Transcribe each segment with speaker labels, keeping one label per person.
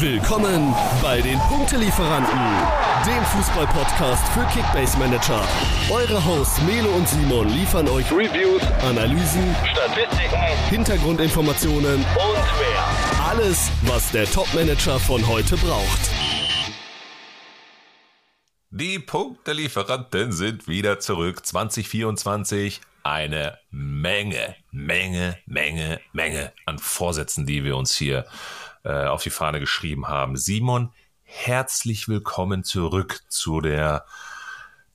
Speaker 1: Willkommen bei den Punktelieferanten, dem Fußball-Podcast für Kickbase Manager. Eure Hosts Melo und Simon liefern euch Reviews, Analysen, Statistiken, Hintergrundinformationen und mehr. Alles, was der Top-Manager von heute braucht.
Speaker 2: Die Punktelieferanten sind wieder zurück 2024. Eine Menge, Menge, Menge, Menge an Vorsätzen, die wir uns hier äh, auf die Fahne geschrieben haben. Simon, herzlich willkommen zurück zu der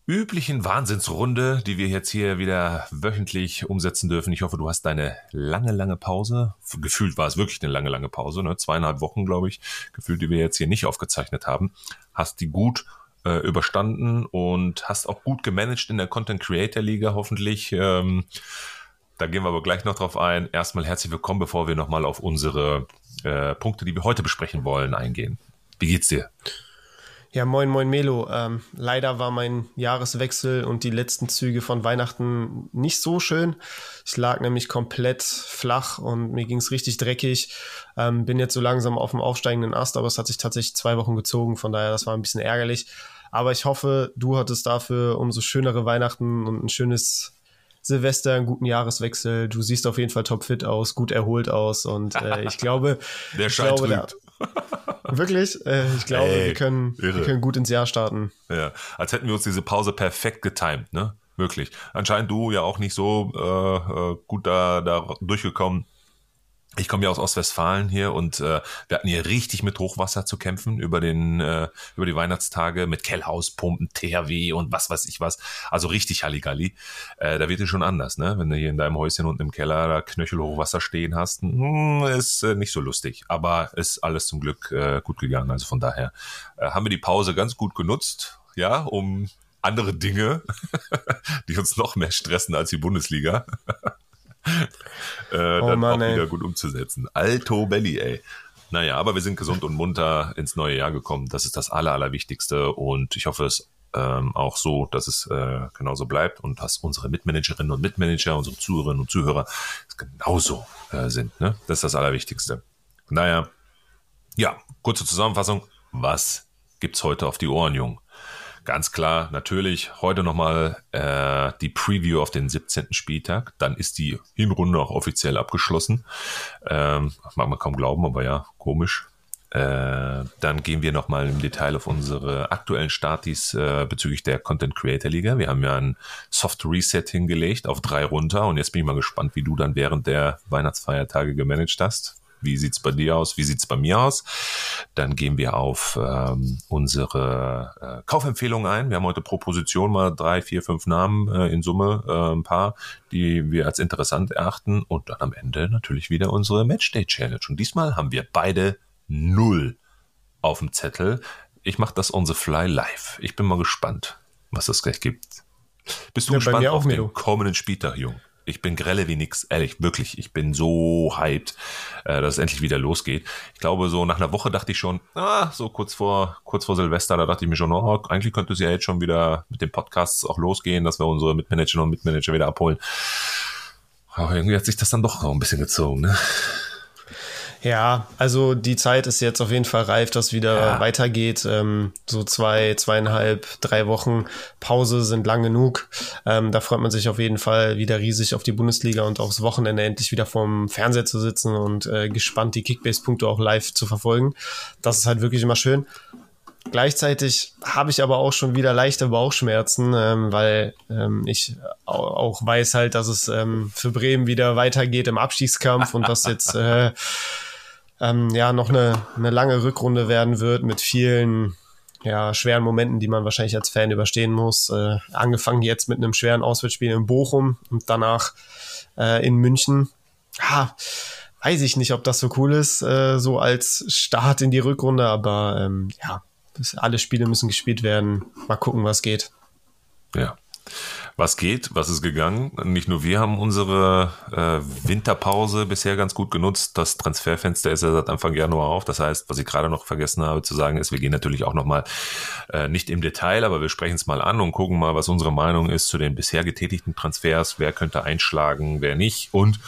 Speaker 2: üblichen Wahnsinnsrunde, die wir jetzt hier wieder wöchentlich umsetzen dürfen. Ich hoffe, du hast deine lange, lange Pause. Gefühlt war es wirklich eine lange, lange Pause, ne? zweieinhalb Wochen, glaube ich, gefühlt, die wir jetzt hier nicht aufgezeichnet haben. Hast die gut äh, überstanden und hast auch gut gemanagt in der Content Creator Liga, hoffentlich. Ähm, da gehen wir aber gleich noch drauf ein. Erstmal herzlich willkommen, bevor wir nochmal auf unsere äh, Punkte, die wir heute besprechen wollen, eingehen. Wie geht's dir?
Speaker 3: Ja, moin, moin Melo. Ähm, leider war mein Jahreswechsel und die letzten Züge von Weihnachten nicht so schön. Ich lag nämlich komplett flach und mir ging's richtig dreckig. Ähm, bin jetzt so langsam auf dem aufsteigenden Ast, aber es hat sich tatsächlich zwei Wochen gezogen, von daher das war ein bisschen ärgerlich. Aber ich hoffe, du hattest dafür umso schönere Weihnachten und ein schönes Silvester, einen guten Jahreswechsel. Du siehst auf jeden Fall topfit aus, gut erholt aus und äh, ich glaube,
Speaker 2: der Schein
Speaker 3: glaube,
Speaker 2: trügt.
Speaker 3: wirklich, äh, ich glaube, Ey, wir, können, wir können gut ins Jahr starten.
Speaker 2: Ja, als hätten wir uns diese Pause perfekt getimt, ne? Wirklich. Anscheinend du ja auch nicht so äh, äh gut da, da durchgekommen ich komme ja aus Ostwestfalen hier und äh, wir hatten hier richtig mit Hochwasser zu kämpfen über den äh, über die Weihnachtstage mit Kellhauspumpen, THW und was weiß ich was. Also richtig Halligalli. Äh, da wird es schon anders, ne? Wenn du hier in deinem Häuschen unten im Keller da Knöchelhochwasser stehen hast, hm, ist äh, nicht so lustig. Aber ist alles zum Glück äh, gut gegangen. Also von daher äh, haben wir die Pause ganz gut genutzt, ja, um andere Dinge, die uns noch mehr stressen als die Bundesliga. äh, oh dann Mann, auch ey. wieder gut umzusetzen. Alto Belly, ey. Naja, aber wir sind gesund und munter ins neue Jahr gekommen. Das ist das Aller, Allerwichtigste. Und ich hoffe es ähm, auch so, dass es äh, genauso bleibt und dass unsere Mitmanagerinnen und Mitmanager, unsere Zuhörerinnen und Zuhörer es genauso äh, sind. Ne? Das ist das Allerwichtigste. Naja, ja, kurze Zusammenfassung. Was gibt's heute auf die Ohren, Jung? Ganz klar, natürlich heute nochmal äh, die Preview auf den 17. Spieltag. Dann ist die Hinrunde auch offiziell abgeschlossen. Ähm, mag man kaum glauben, aber ja, komisch. Äh, dann gehen wir nochmal im Detail auf unsere aktuellen Startis äh, bezüglich der Content Creator Liga. Wir haben ja ein Soft Reset hingelegt auf drei runter und jetzt bin ich mal gespannt, wie du dann während der Weihnachtsfeiertage gemanagt hast. Wie sieht's bei dir aus? Wie sieht's bei mir aus? Dann gehen wir auf ähm, unsere äh, Kaufempfehlungen ein. Wir haben heute pro Position mal drei, vier, fünf Namen äh, in Summe, äh, ein paar, die wir als interessant erachten. Und dann am Ende natürlich wieder unsere Matchday Challenge. Und diesmal haben wir beide null auf dem Zettel. Ich mache das on the fly live. Ich bin mal gespannt, was das gleich gibt. Bist du ja, gespannt auf den kommenden Spieltag, Jung? Ich bin grelle wie nix, ehrlich, wirklich. Ich bin so hyped, äh, dass es endlich wieder losgeht. Ich glaube, so nach einer Woche dachte ich schon, ah, so kurz vor, kurz vor Silvester, da dachte ich mir schon, oh, eigentlich könnte es ja jetzt schon wieder mit den Podcasts auch losgehen, dass wir unsere Mitmanagerinnen und Mitmanager wieder abholen. Aber irgendwie hat sich das dann doch noch ein bisschen gezogen, ne?
Speaker 3: Ja, also die Zeit ist jetzt auf jeden Fall reif, dass wieder ja. weitergeht. Ähm, so zwei, zweieinhalb, drei Wochen Pause sind lang genug. Ähm, da freut man sich auf jeden Fall wieder riesig auf die Bundesliga und aufs Wochenende endlich wieder vorm Fernseher zu sitzen und äh, gespannt die Kickbase-Punkte auch live zu verfolgen. Das ist halt wirklich immer schön. Gleichzeitig habe ich aber auch schon wieder leichte Bauchschmerzen, ähm, weil ähm, ich auch weiß halt, dass es ähm, für Bremen wieder weitergeht im Abstiegskampf und dass jetzt äh, ähm, ja noch eine, eine lange Rückrunde werden wird mit vielen ja, schweren Momenten, die man wahrscheinlich als Fan überstehen muss. Äh, angefangen jetzt mit einem schweren Auswärtsspiel in Bochum und danach äh, in München. Ha, weiß ich nicht, ob das so cool ist, äh, so als Start in die Rückrunde, aber ähm, ja, alle Spiele müssen gespielt werden. Mal gucken, was geht.
Speaker 2: Ja was geht, was ist gegangen. Nicht nur wir haben unsere äh, Winterpause bisher ganz gut genutzt. Das Transferfenster ist ja seit Anfang Januar auf. Das heißt, was ich gerade noch vergessen habe zu sagen, ist, wir gehen natürlich auch nochmal äh, nicht im Detail, aber wir sprechen es mal an und gucken mal, was unsere Meinung ist zu den bisher getätigten Transfers. Wer könnte einschlagen, wer nicht und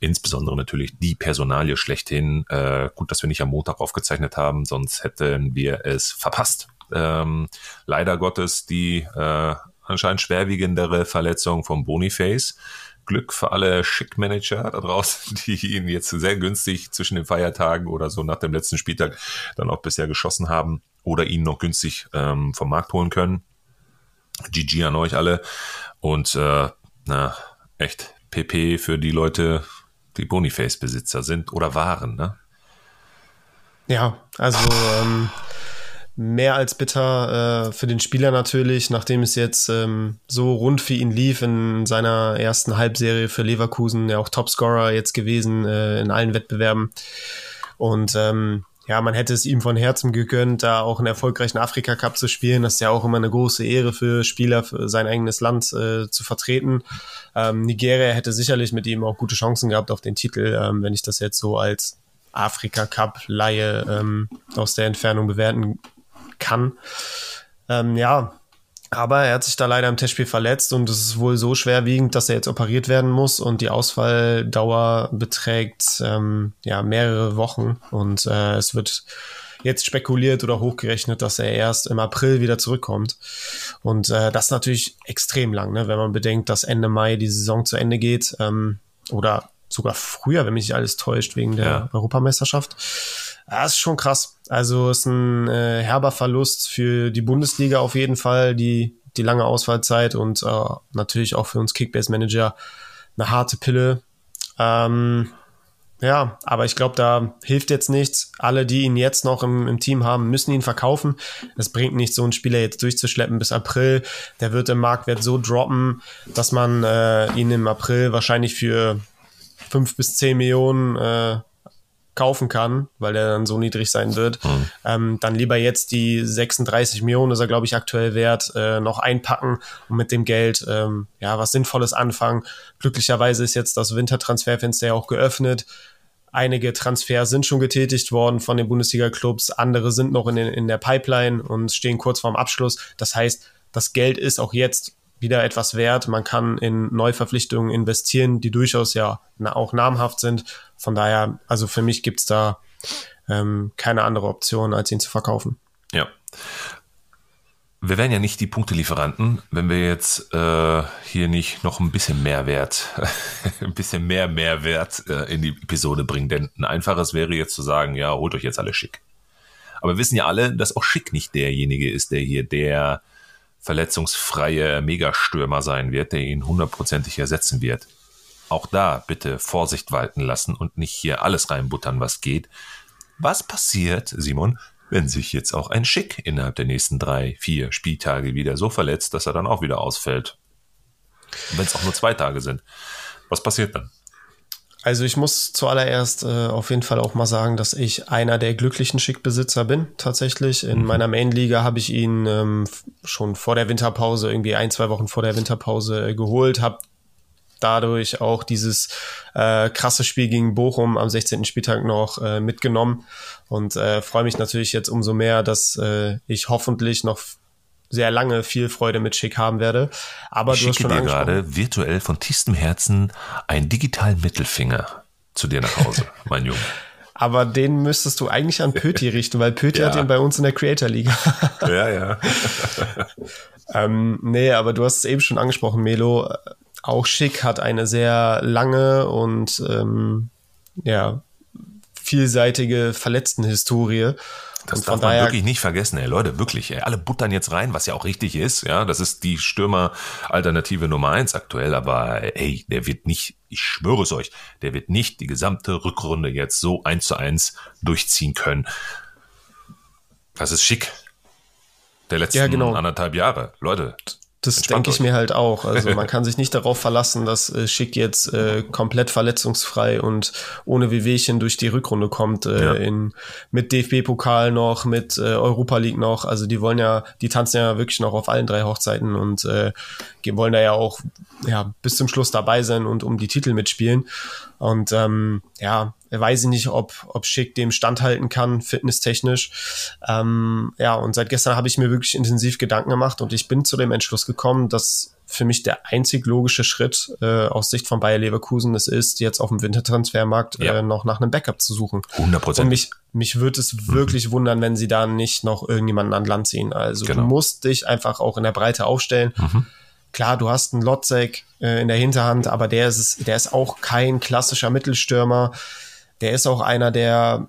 Speaker 2: insbesondere natürlich die Personalie schlechthin. Äh, gut, dass wir nicht am Montag aufgezeichnet haben, sonst hätten wir es verpasst. Ähm, leider Gottes die äh, anscheinend schwerwiegendere Verletzung vom Boniface. Glück für alle Schick-Manager da draußen, die ihn jetzt sehr günstig zwischen den Feiertagen oder so nach dem letzten Spieltag dann auch bisher geschossen haben oder ihn noch günstig ähm, vom Markt holen können. GG an euch alle. Und äh, na, echt PP für die Leute, die Boniface-Besitzer sind oder waren, ne?
Speaker 3: Ja, also ähm, mehr als bitter äh, für den Spieler natürlich, nachdem es jetzt ähm, so rund für ihn lief in seiner ersten Halbserie für Leverkusen, ja auch Topscorer jetzt gewesen äh, in allen Wettbewerben. Und ähm, ja, man hätte es ihm von Herzen gegönnt, da auch einen erfolgreichen Afrika Cup zu spielen. Das ist ja auch immer eine große Ehre für Spieler, für sein eigenes Land äh, zu vertreten. Ähm, Nigeria hätte sicherlich mit ihm auch gute Chancen gehabt auf den Titel, ähm, wenn ich das jetzt so als Afrika Cup Laie ähm, aus der Entfernung bewerten kann. Ähm, ja, aber er hat sich da leider im Testspiel verletzt und es ist wohl so schwerwiegend, dass er jetzt operiert werden muss und die Ausfalldauer beträgt ähm, ja mehrere Wochen und äh, es wird jetzt spekuliert oder hochgerechnet, dass er erst im April wieder zurückkommt. Und äh, das ist natürlich extrem lang, ne? wenn man bedenkt, dass Ende Mai die Saison zu Ende geht ähm, oder sogar früher, wenn mich nicht alles täuscht, wegen der ja. Europameisterschaft. Das ist schon krass. Also ist ein äh, herber Verlust für die Bundesliga auf jeden Fall, die, die lange Ausfallzeit und äh, natürlich auch für uns Kickbase-Manager eine harte Pille. Ähm, ja, aber ich glaube, da hilft jetzt nichts. Alle, die ihn jetzt noch im, im Team haben, müssen ihn verkaufen. Es bringt nichts, so einen Spieler jetzt durchzuschleppen bis April. Der wird im Marktwert so droppen, dass man äh, ihn im April wahrscheinlich für fünf bis zehn Millionen äh, kaufen kann, weil der dann so niedrig sein wird, mhm. ähm, dann lieber jetzt die 36 Millionen, ist er glaube ich aktuell wert, äh, noch einpacken und mit dem Geld ähm, ja was Sinnvolles anfangen. Glücklicherweise ist jetzt das Wintertransferfenster ja auch geöffnet. Einige Transfers sind schon getätigt worden von den Bundesliga-Clubs, andere sind noch in, den, in der Pipeline und stehen kurz vorm Abschluss. Das heißt, das Geld ist auch jetzt wieder etwas wert. Man kann in Neuverpflichtungen investieren, die durchaus ja auch namhaft sind. Von daher, also für mich gibt's da ähm, keine andere Option, als ihn zu verkaufen.
Speaker 2: Ja. Wir wären ja nicht die Punktelieferanten, wenn wir jetzt äh, hier nicht noch ein bisschen Mehrwert, ein bisschen mehr Mehrwert äh, in die Episode bringen. Denn ein einfaches wäre jetzt zu sagen, ja, holt euch jetzt alle schick. Aber wir wissen ja alle, dass auch schick nicht derjenige ist, der hier der verletzungsfreie Megastürmer sein wird, der ihn hundertprozentig ersetzen wird. Auch da bitte Vorsicht walten lassen und nicht hier alles reinbuttern, was geht. Was passiert, Simon, wenn sich jetzt auch ein Schick innerhalb der nächsten drei, vier Spieltage wieder so verletzt, dass er dann auch wieder ausfällt? Wenn es auch nur zwei Tage sind. Was passiert dann?
Speaker 3: Also ich muss zuallererst äh, auf jeden Fall auch mal sagen, dass ich einer der glücklichen Schickbesitzer bin. Tatsächlich in mhm. meiner Main-Liga habe ich ihn ähm, schon vor der Winterpause, irgendwie ein, zwei Wochen vor der Winterpause äh, geholt, habe dadurch auch dieses äh, krasse Spiel gegen Bochum am 16. Spieltag noch äh, mitgenommen und äh, freue mich natürlich jetzt umso mehr, dass äh, ich hoffentlich noch sehr lange viel Freude mit Schick haben werde. Aber
Speaker 2: ich du schon dir gerade virtuell von tiefstem Herzen einen digitalen Mittelfinger zu dir nach Hause, mein Junge.
Speaker 3: Aber den müsstest du eigentlich an Pöti richten, weil Pöti ja. hat ihn bei uns in der Creator Liga.
Speaker 2: ja, ja.
Speaker 3: ähm, nee, aber du hast es eben schon angesprochen, Melo. Auch Schick hat eine sehr lange und ähm, ja, vielseitige Verletztenhistorie.
Speaker 2: Das darf man wirklich nicht vergessen, ey, Leute, wirklich, ey, alle buttern jetzt rein, was ja auch richtig ist, ja, das ist die Stürmer-Alternative Nummer eins aktuell, aber ey, der wird nicht, ich schwöre es euch, der wird nicht die gesamte Rückrunde jetzt so eins zu eins durchziehen können. Das ist schick. Der letzten ja, genau. anderthalb Jahre. Leute,
Speaker 3: das denke ich mir halt auch. Also man kann sich nicht darauf verlassen, dass äh, Schick jetzt äh, komplett verletzungsfrei und ohne Wehwehchen durch die Rückrunde kommt. Äh, ja. in, mit DFB-Pokal noch, mit äh, Europa League noch. Also die wollen ja, die tanzen ja wirklich noch auf allen drei Hochzeiten und äh, wollen da ja auch ja, bis zum Schluss dabei sein und um die Titel mitspielen. Und ähm, ja, weiß ich nicht, ob, ob Schick dem standhalten kann, fitnesstechnisch. Ähm, ja, und seit gestern habe ich mir wirklich intensiv Gedanken gemacht und ich bin zu dem Entschluss gekommen, dass für mich der einzig logische Schritt äh, aus Sicht von Bayer Leverkusen es ist, jetzt auf dem Wintertransfermarkt ja. äh, noch nach einem Backup zu suchen.
Speaker 2: 100 Prozent.
Speaker 3: Und mich, mich würde es mhm. wirklich wundern, wenn sie da nicht noch irgendjemanden an Land ziehen. Also genau. du musst dich einfach auch in der Breite aufstellen. Mhm. Klar, du hast einen Lotzek äh, in der Hinterhand, aber der ist, der ist auch kein klassischer Mittelstürmer. Der ist auch einer, der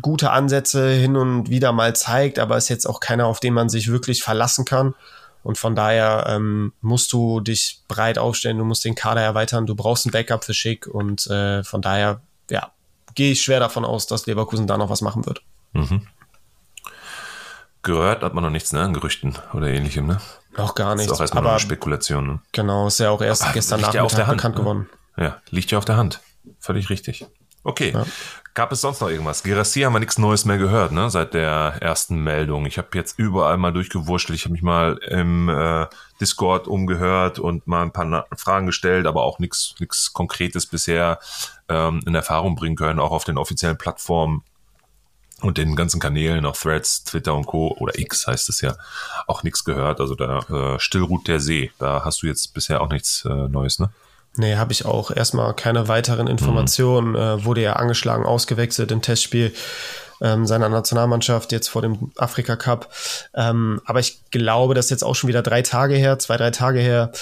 Speaker 3: gute Ansätze hin und wieder mal zeigt, aber ist jetzt auch keiner, auf den man sich wirklich verlassen kann. Und von daher ähm, musst du dich breit aufstellen, du musst den Kader erweitern, du brauchst ein Backup für Schick und äh, von daher, ja, gehe ich schwer davon aus, dass Leverkusen da noch was machen wird. Mhm.
Speaker 2: Gehört hat man noch nichts, ne, an Gerüchten oder ähnlichem, ne?
Speaker 3: Noch gar nichts.
Speaker 2: Ist auch erstmal aber, eine Spekulation, ne?
Speaker 3: Genau, ist ja auch erst aber gestern Nachmittag ja bekannt ne? geworden.
Speaker 2: Ja, liegt ja auf der Hand. Völlig richtig. Okay. Ja. Gab es sonst noch irgendwas? Gerassi haben wir nichts Neues mehr gehört, ne? Seit der ersten Meldung. Ich habe jetzt überall mal durchgewurschtelt. Ich habe mich mal im äh, Discord umgehört und mal ein paar Fragen gestellt, aber auch nichts nichts Konkretes bisher ähm, in Erfahrung bringen können, auch auf den offiziellen Plattformen und den ganzen Kanälen, auch Threads, Twitter und Co. oder X heißt es ja, auch nichts gehört. Also da äh, still ruht der See. Da hast du jetzt bisher auch nichts äh, Neues, ne?
Speaker 3: Nee, habe ich auch. Erstmal keine weiteren Informationen. Mhm. Äh, wurde ja angeschlagen, ausgewechselt im Testspiel ähm, seiner Nationalmannschaft jetzt vor dem Afrika Cup. Ähm, aber ich glaube, das ist jetzt auch schon wieder drei Tage her, zwei, drei Tage her.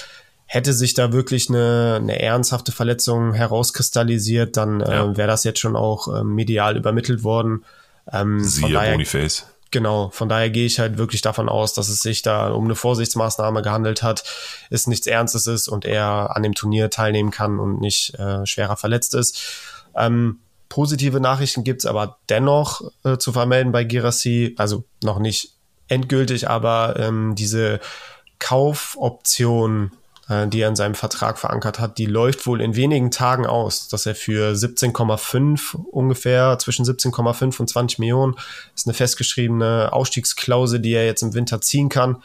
Speaker 3: Hätte sich da wirklich eine, eine ernsthafte Verletzung herauskristallisiert, dann äh, ja. wäre das jetzt schon auch äh, medial übermittelt worden.
Speaker 2: Ähm, Siehe daher, Boniface.
Speaker 3: Genau, von daher gehe ich halt wirklich davon aus, dass es sich da um eine Vorsichtsmaßnahme gehandelt hat, es nichts Ernstes ist und er an dem Turnier teilnehmen kann und nicht äh, schwerer verletzt ist. Ähm, positive Nachrichten gibt's aber dennoch äh, zu vermelden bei Girassi, also noch nicht endgültig, aber ähm, diese Kaufoption äh, die er in seinem Vertrag verankert hat, die läuft wohl in wenigen Tagen aus, dass er für 17,5 ungefähr, zwischen 17,5 und 20 Millionen, ist eine festgeschriebene Ausstiegsklausel, die er jetzt im Winter ziehen kann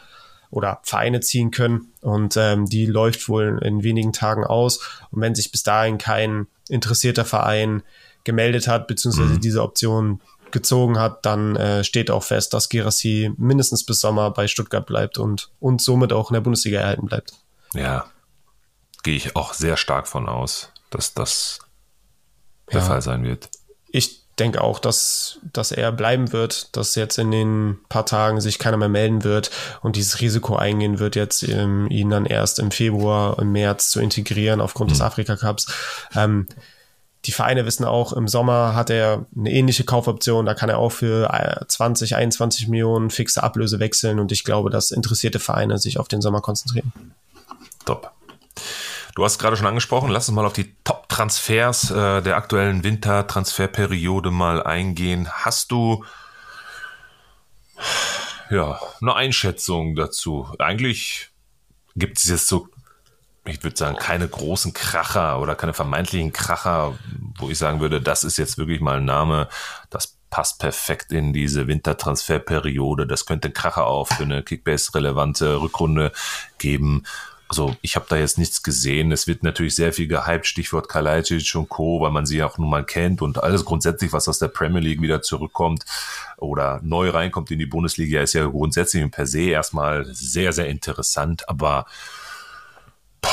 Speaker 3: oder Vereine ziehen können. Und ähm, die läuft wohl in wenigen Tagen aus. Und wenn sich bis dahin kein interessierter Verein gemeldet hat, beziehungsweise mhm. diese Option gezogen hat, dann äh, steht auch fest, dass Gerassi mindestens bis Sommer bei Stuttgart bleibt und, und somit auch in der Bundesliga erhalten bleibt.
Speaker 2: Ja, gehe ich auch sehr stark von aus, dass das der ja. Fall sein wird.
Speaker 3: Ich denke auch, dass, dass er bleiben wird, dass jetzt in den paar Tagen sich keiner mehr melden wird und dieses Risiko eingehen wird, jetzt ähm, ihn dann erst im Februar, im März zu integrieren aufgrund mhm. des Afrika Cups. Ähm, die Vereine wissen auch, im Sommer hat er eine ähnliche Kaufoption, da kann er auch für 20, äh, 21 Millionen fixe Ablöse wechseln und ich glaube, dass interessierte Vereine sich auf den Sommer konzentrieren.
Speaker 2: Top. Du hast gerade schon angesprochen, lass uns mal auf die Top-Transfers äh, der aktuellen Wintertransferperiode mal eingehen. Hast du ja eine Einschätzung dazu? Eigentlich gibt es jetzt so, ich würde sagen, keine großen Kracher oder keine vermeintlichen Kracher, wo ich sagen würde, das ist jetzt wirklich mal ein Name, das passt perfekt in diese Wintertransferperiode. Das könnte ein Kracher auf für eine Kickbase-relevante Rückrunde geben also ich habe da jetzt nichts gesehen. Es wird natürlich sehr viel gehypt, Stichwort Kalajdzic und Co., weil man sie auch nun mal kennt und alles grundsätzlich, was aus der Premier League wieder zurückkommt oder neu reinkommt in die Bundesliga, ist ja grundsätzlich und per se erstmal sehr, sehr interessant, aber boah,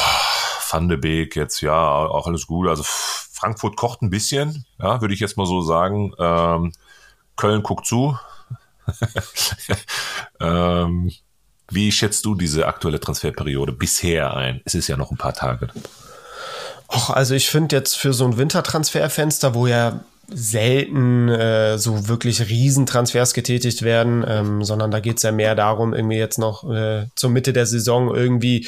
Speaker 2: Van de Beek jetzt, ja, auch alles gut. Also Frankfurt kocht ein bisschen, ja, würde ich jetzt mal so sagen. Ähm, Köln guckt zu. ähm, wie schätzt du diese aktuelle Transferperiode bisher ein? Es ist ja noch ein paar Tage.
Speaker 3: Och, also ich finde jetzt für so ein Wintertransferfenster, wo ja selten äh, so wirklich Riesentransfers getätigt werden, ähm, sondern da geht es ja mehr darum, irgendwie jetzt noch äh, zur Mitte der Saison irgendwie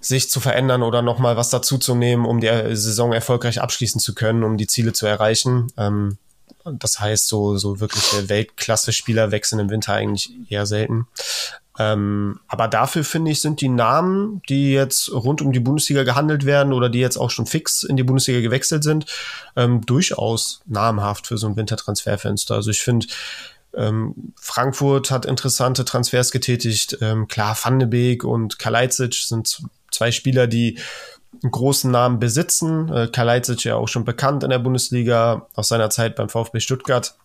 Speaker 3: sich zu verändern oder nochmal was dazu zu nehmen, um die Saison erfolgreich abschließen zu können, um die Ziele zu erreichen. Ähm, das heißt, so, so wirkliche Weltklasse-Spieler wechseln im Winter eigentlich eher selten. Ähm, aber dafür finde ich, sind die Namen, die jetzt rund um die Bundesliga gehandelt werden oder die jetzt auch schon fix in die Bundesliga gewechselt sind, ähm, durchaus namhaft für so ein Wintertransferfenster. Also ich finde, ähm, Frankfurt hat interessante Transfers getätigt. Ähm, klar, Van de Beek und Kalajdzic sind zwei Spieler, die einen großen Namen besitzen. Äh, Kalajdzic ja auch schon bekannt in der Bundesliga aus seiner Zeit beim VfB Stuttgart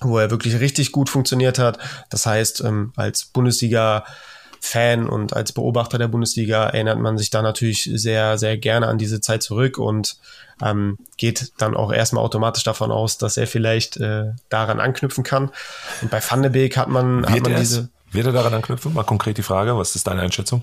Speaker 3: wo er wirklich richtig gut funktioniert hat. Das heißt, ähm, als Bundesliga Fan und als Beobachter der Bundesliga erinnert man sich da natürlich sehr, sehr gerne an diese Zeit zurück und ähm, geht dann auch erstmal automatisch davon aus, dass er vielleicht äh, daran anknüpfen kann. Und bei Van de Beek hat man, hat man diese.
Speaker 2: Wird er daran anknüpfen? Mal konkret die Frage, was ist deine Einschätzung?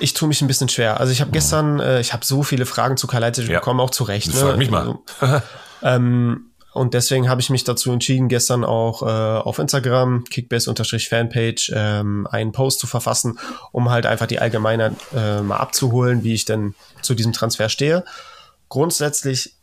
Speaker 3: Ich tue mich ein bisschen schwer. Also ich habe gestern, äh, ich habe so viele Fragen zu Karl ja. bekommen, auch zu Recht.
Speaker 2: Ne? Frag mich mal.
Speaker 3: Also, ähm, und deswegen habe ich mich dazu entschieden, gestern auch äh, auf Instagram, kickbase-fanpage, ähm, einen Post zu verfassen, um halt einfach die Allgemeine äh, mal abzuholen, wie ich denn zu diesem Transfer stehe. Grundsätzlich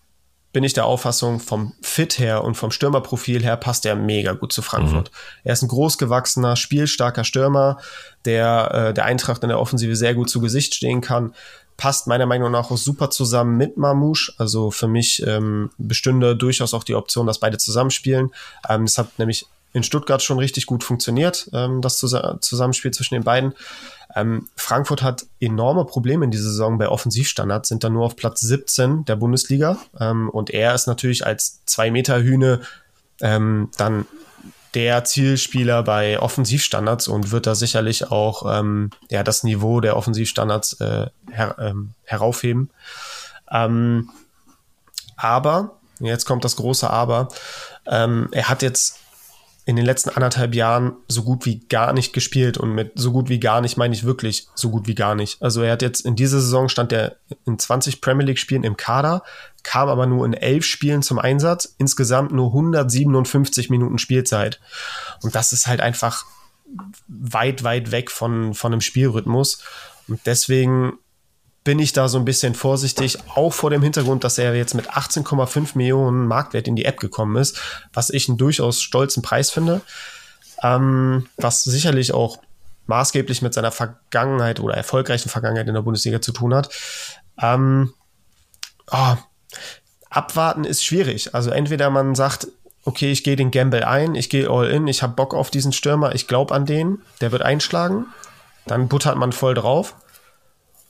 Speaker 3: bin ich der Auffassung, vom Fit her und vom Stürmerprofil her passt er mega gut zu Frankfurt. Mhm. Er ist ein großgewachsener, spielstarker Stürmer, der äh, der Eintracht in der Offensive sehr gut zu Gesicht stehen kann passt meiner Meinung nach auch super zusammen mit Mamouche. Also für mich ähm, bestünde durchaus auch die Option, dass beide zusammenspielen. Ähm, das hat nämlich in Stuttgart schon richtig gut funktioniert, ähm, das Zusammenspiel zwischen den beiden. Ähm, Frankfurt hat enorme Probleme in dieser Saison bei Offensivstandards, sind dann nur auf Platz 17 der Bundesliga. Ähm, und er ist natürlich als zwei Meter Hühne ähm, dann der Zielspieler bei Offensivstandards und wird da sicherlich auch ähm, ja, das Niveau der Offensivstandards äh, her, ähm, heraufheben. Ähm, aber, jetzt kommt das große Aber, ähm, er hat jetzt in den letzten anderthalb Jahren so gut wie gar nicht gespielt und mit so gut wie gar nicht meine ich wirklich so gut wie gar nicht. Also er hat jetzt in dieser Saison stand er in 20 Premier League Spielen im Kader, kam aber nur in elf Spielen zum Einsatz, insgesamt nur 157 Minuten Spielzeit. Und das ist halt einfach weit, weit weg von, von einem Spielrhythmus. Und deswegen bin ich da so ein bisschen vorsichtig, auch vor dem Hintergrund, dass er jetzt mit 18,5 Millionen Marktwert in die App gekommen ist, was ich einen durchaus stolzen Preis finde, ähm, was sicherlich auch maßgeblich mit seiner Vergangenheit oder erfolgreichen Vergangenheit in der Bundesliga zu tun hat. Ähm, oh, abwarten ist schwierig. Also entweder man sagt, okay, ich gehe den Gamble ein, ich gehe all in, ich habe Bock auf diesen Stürmer, ich glaube an den, der wird einschlagen, dann buttert man voll drauf.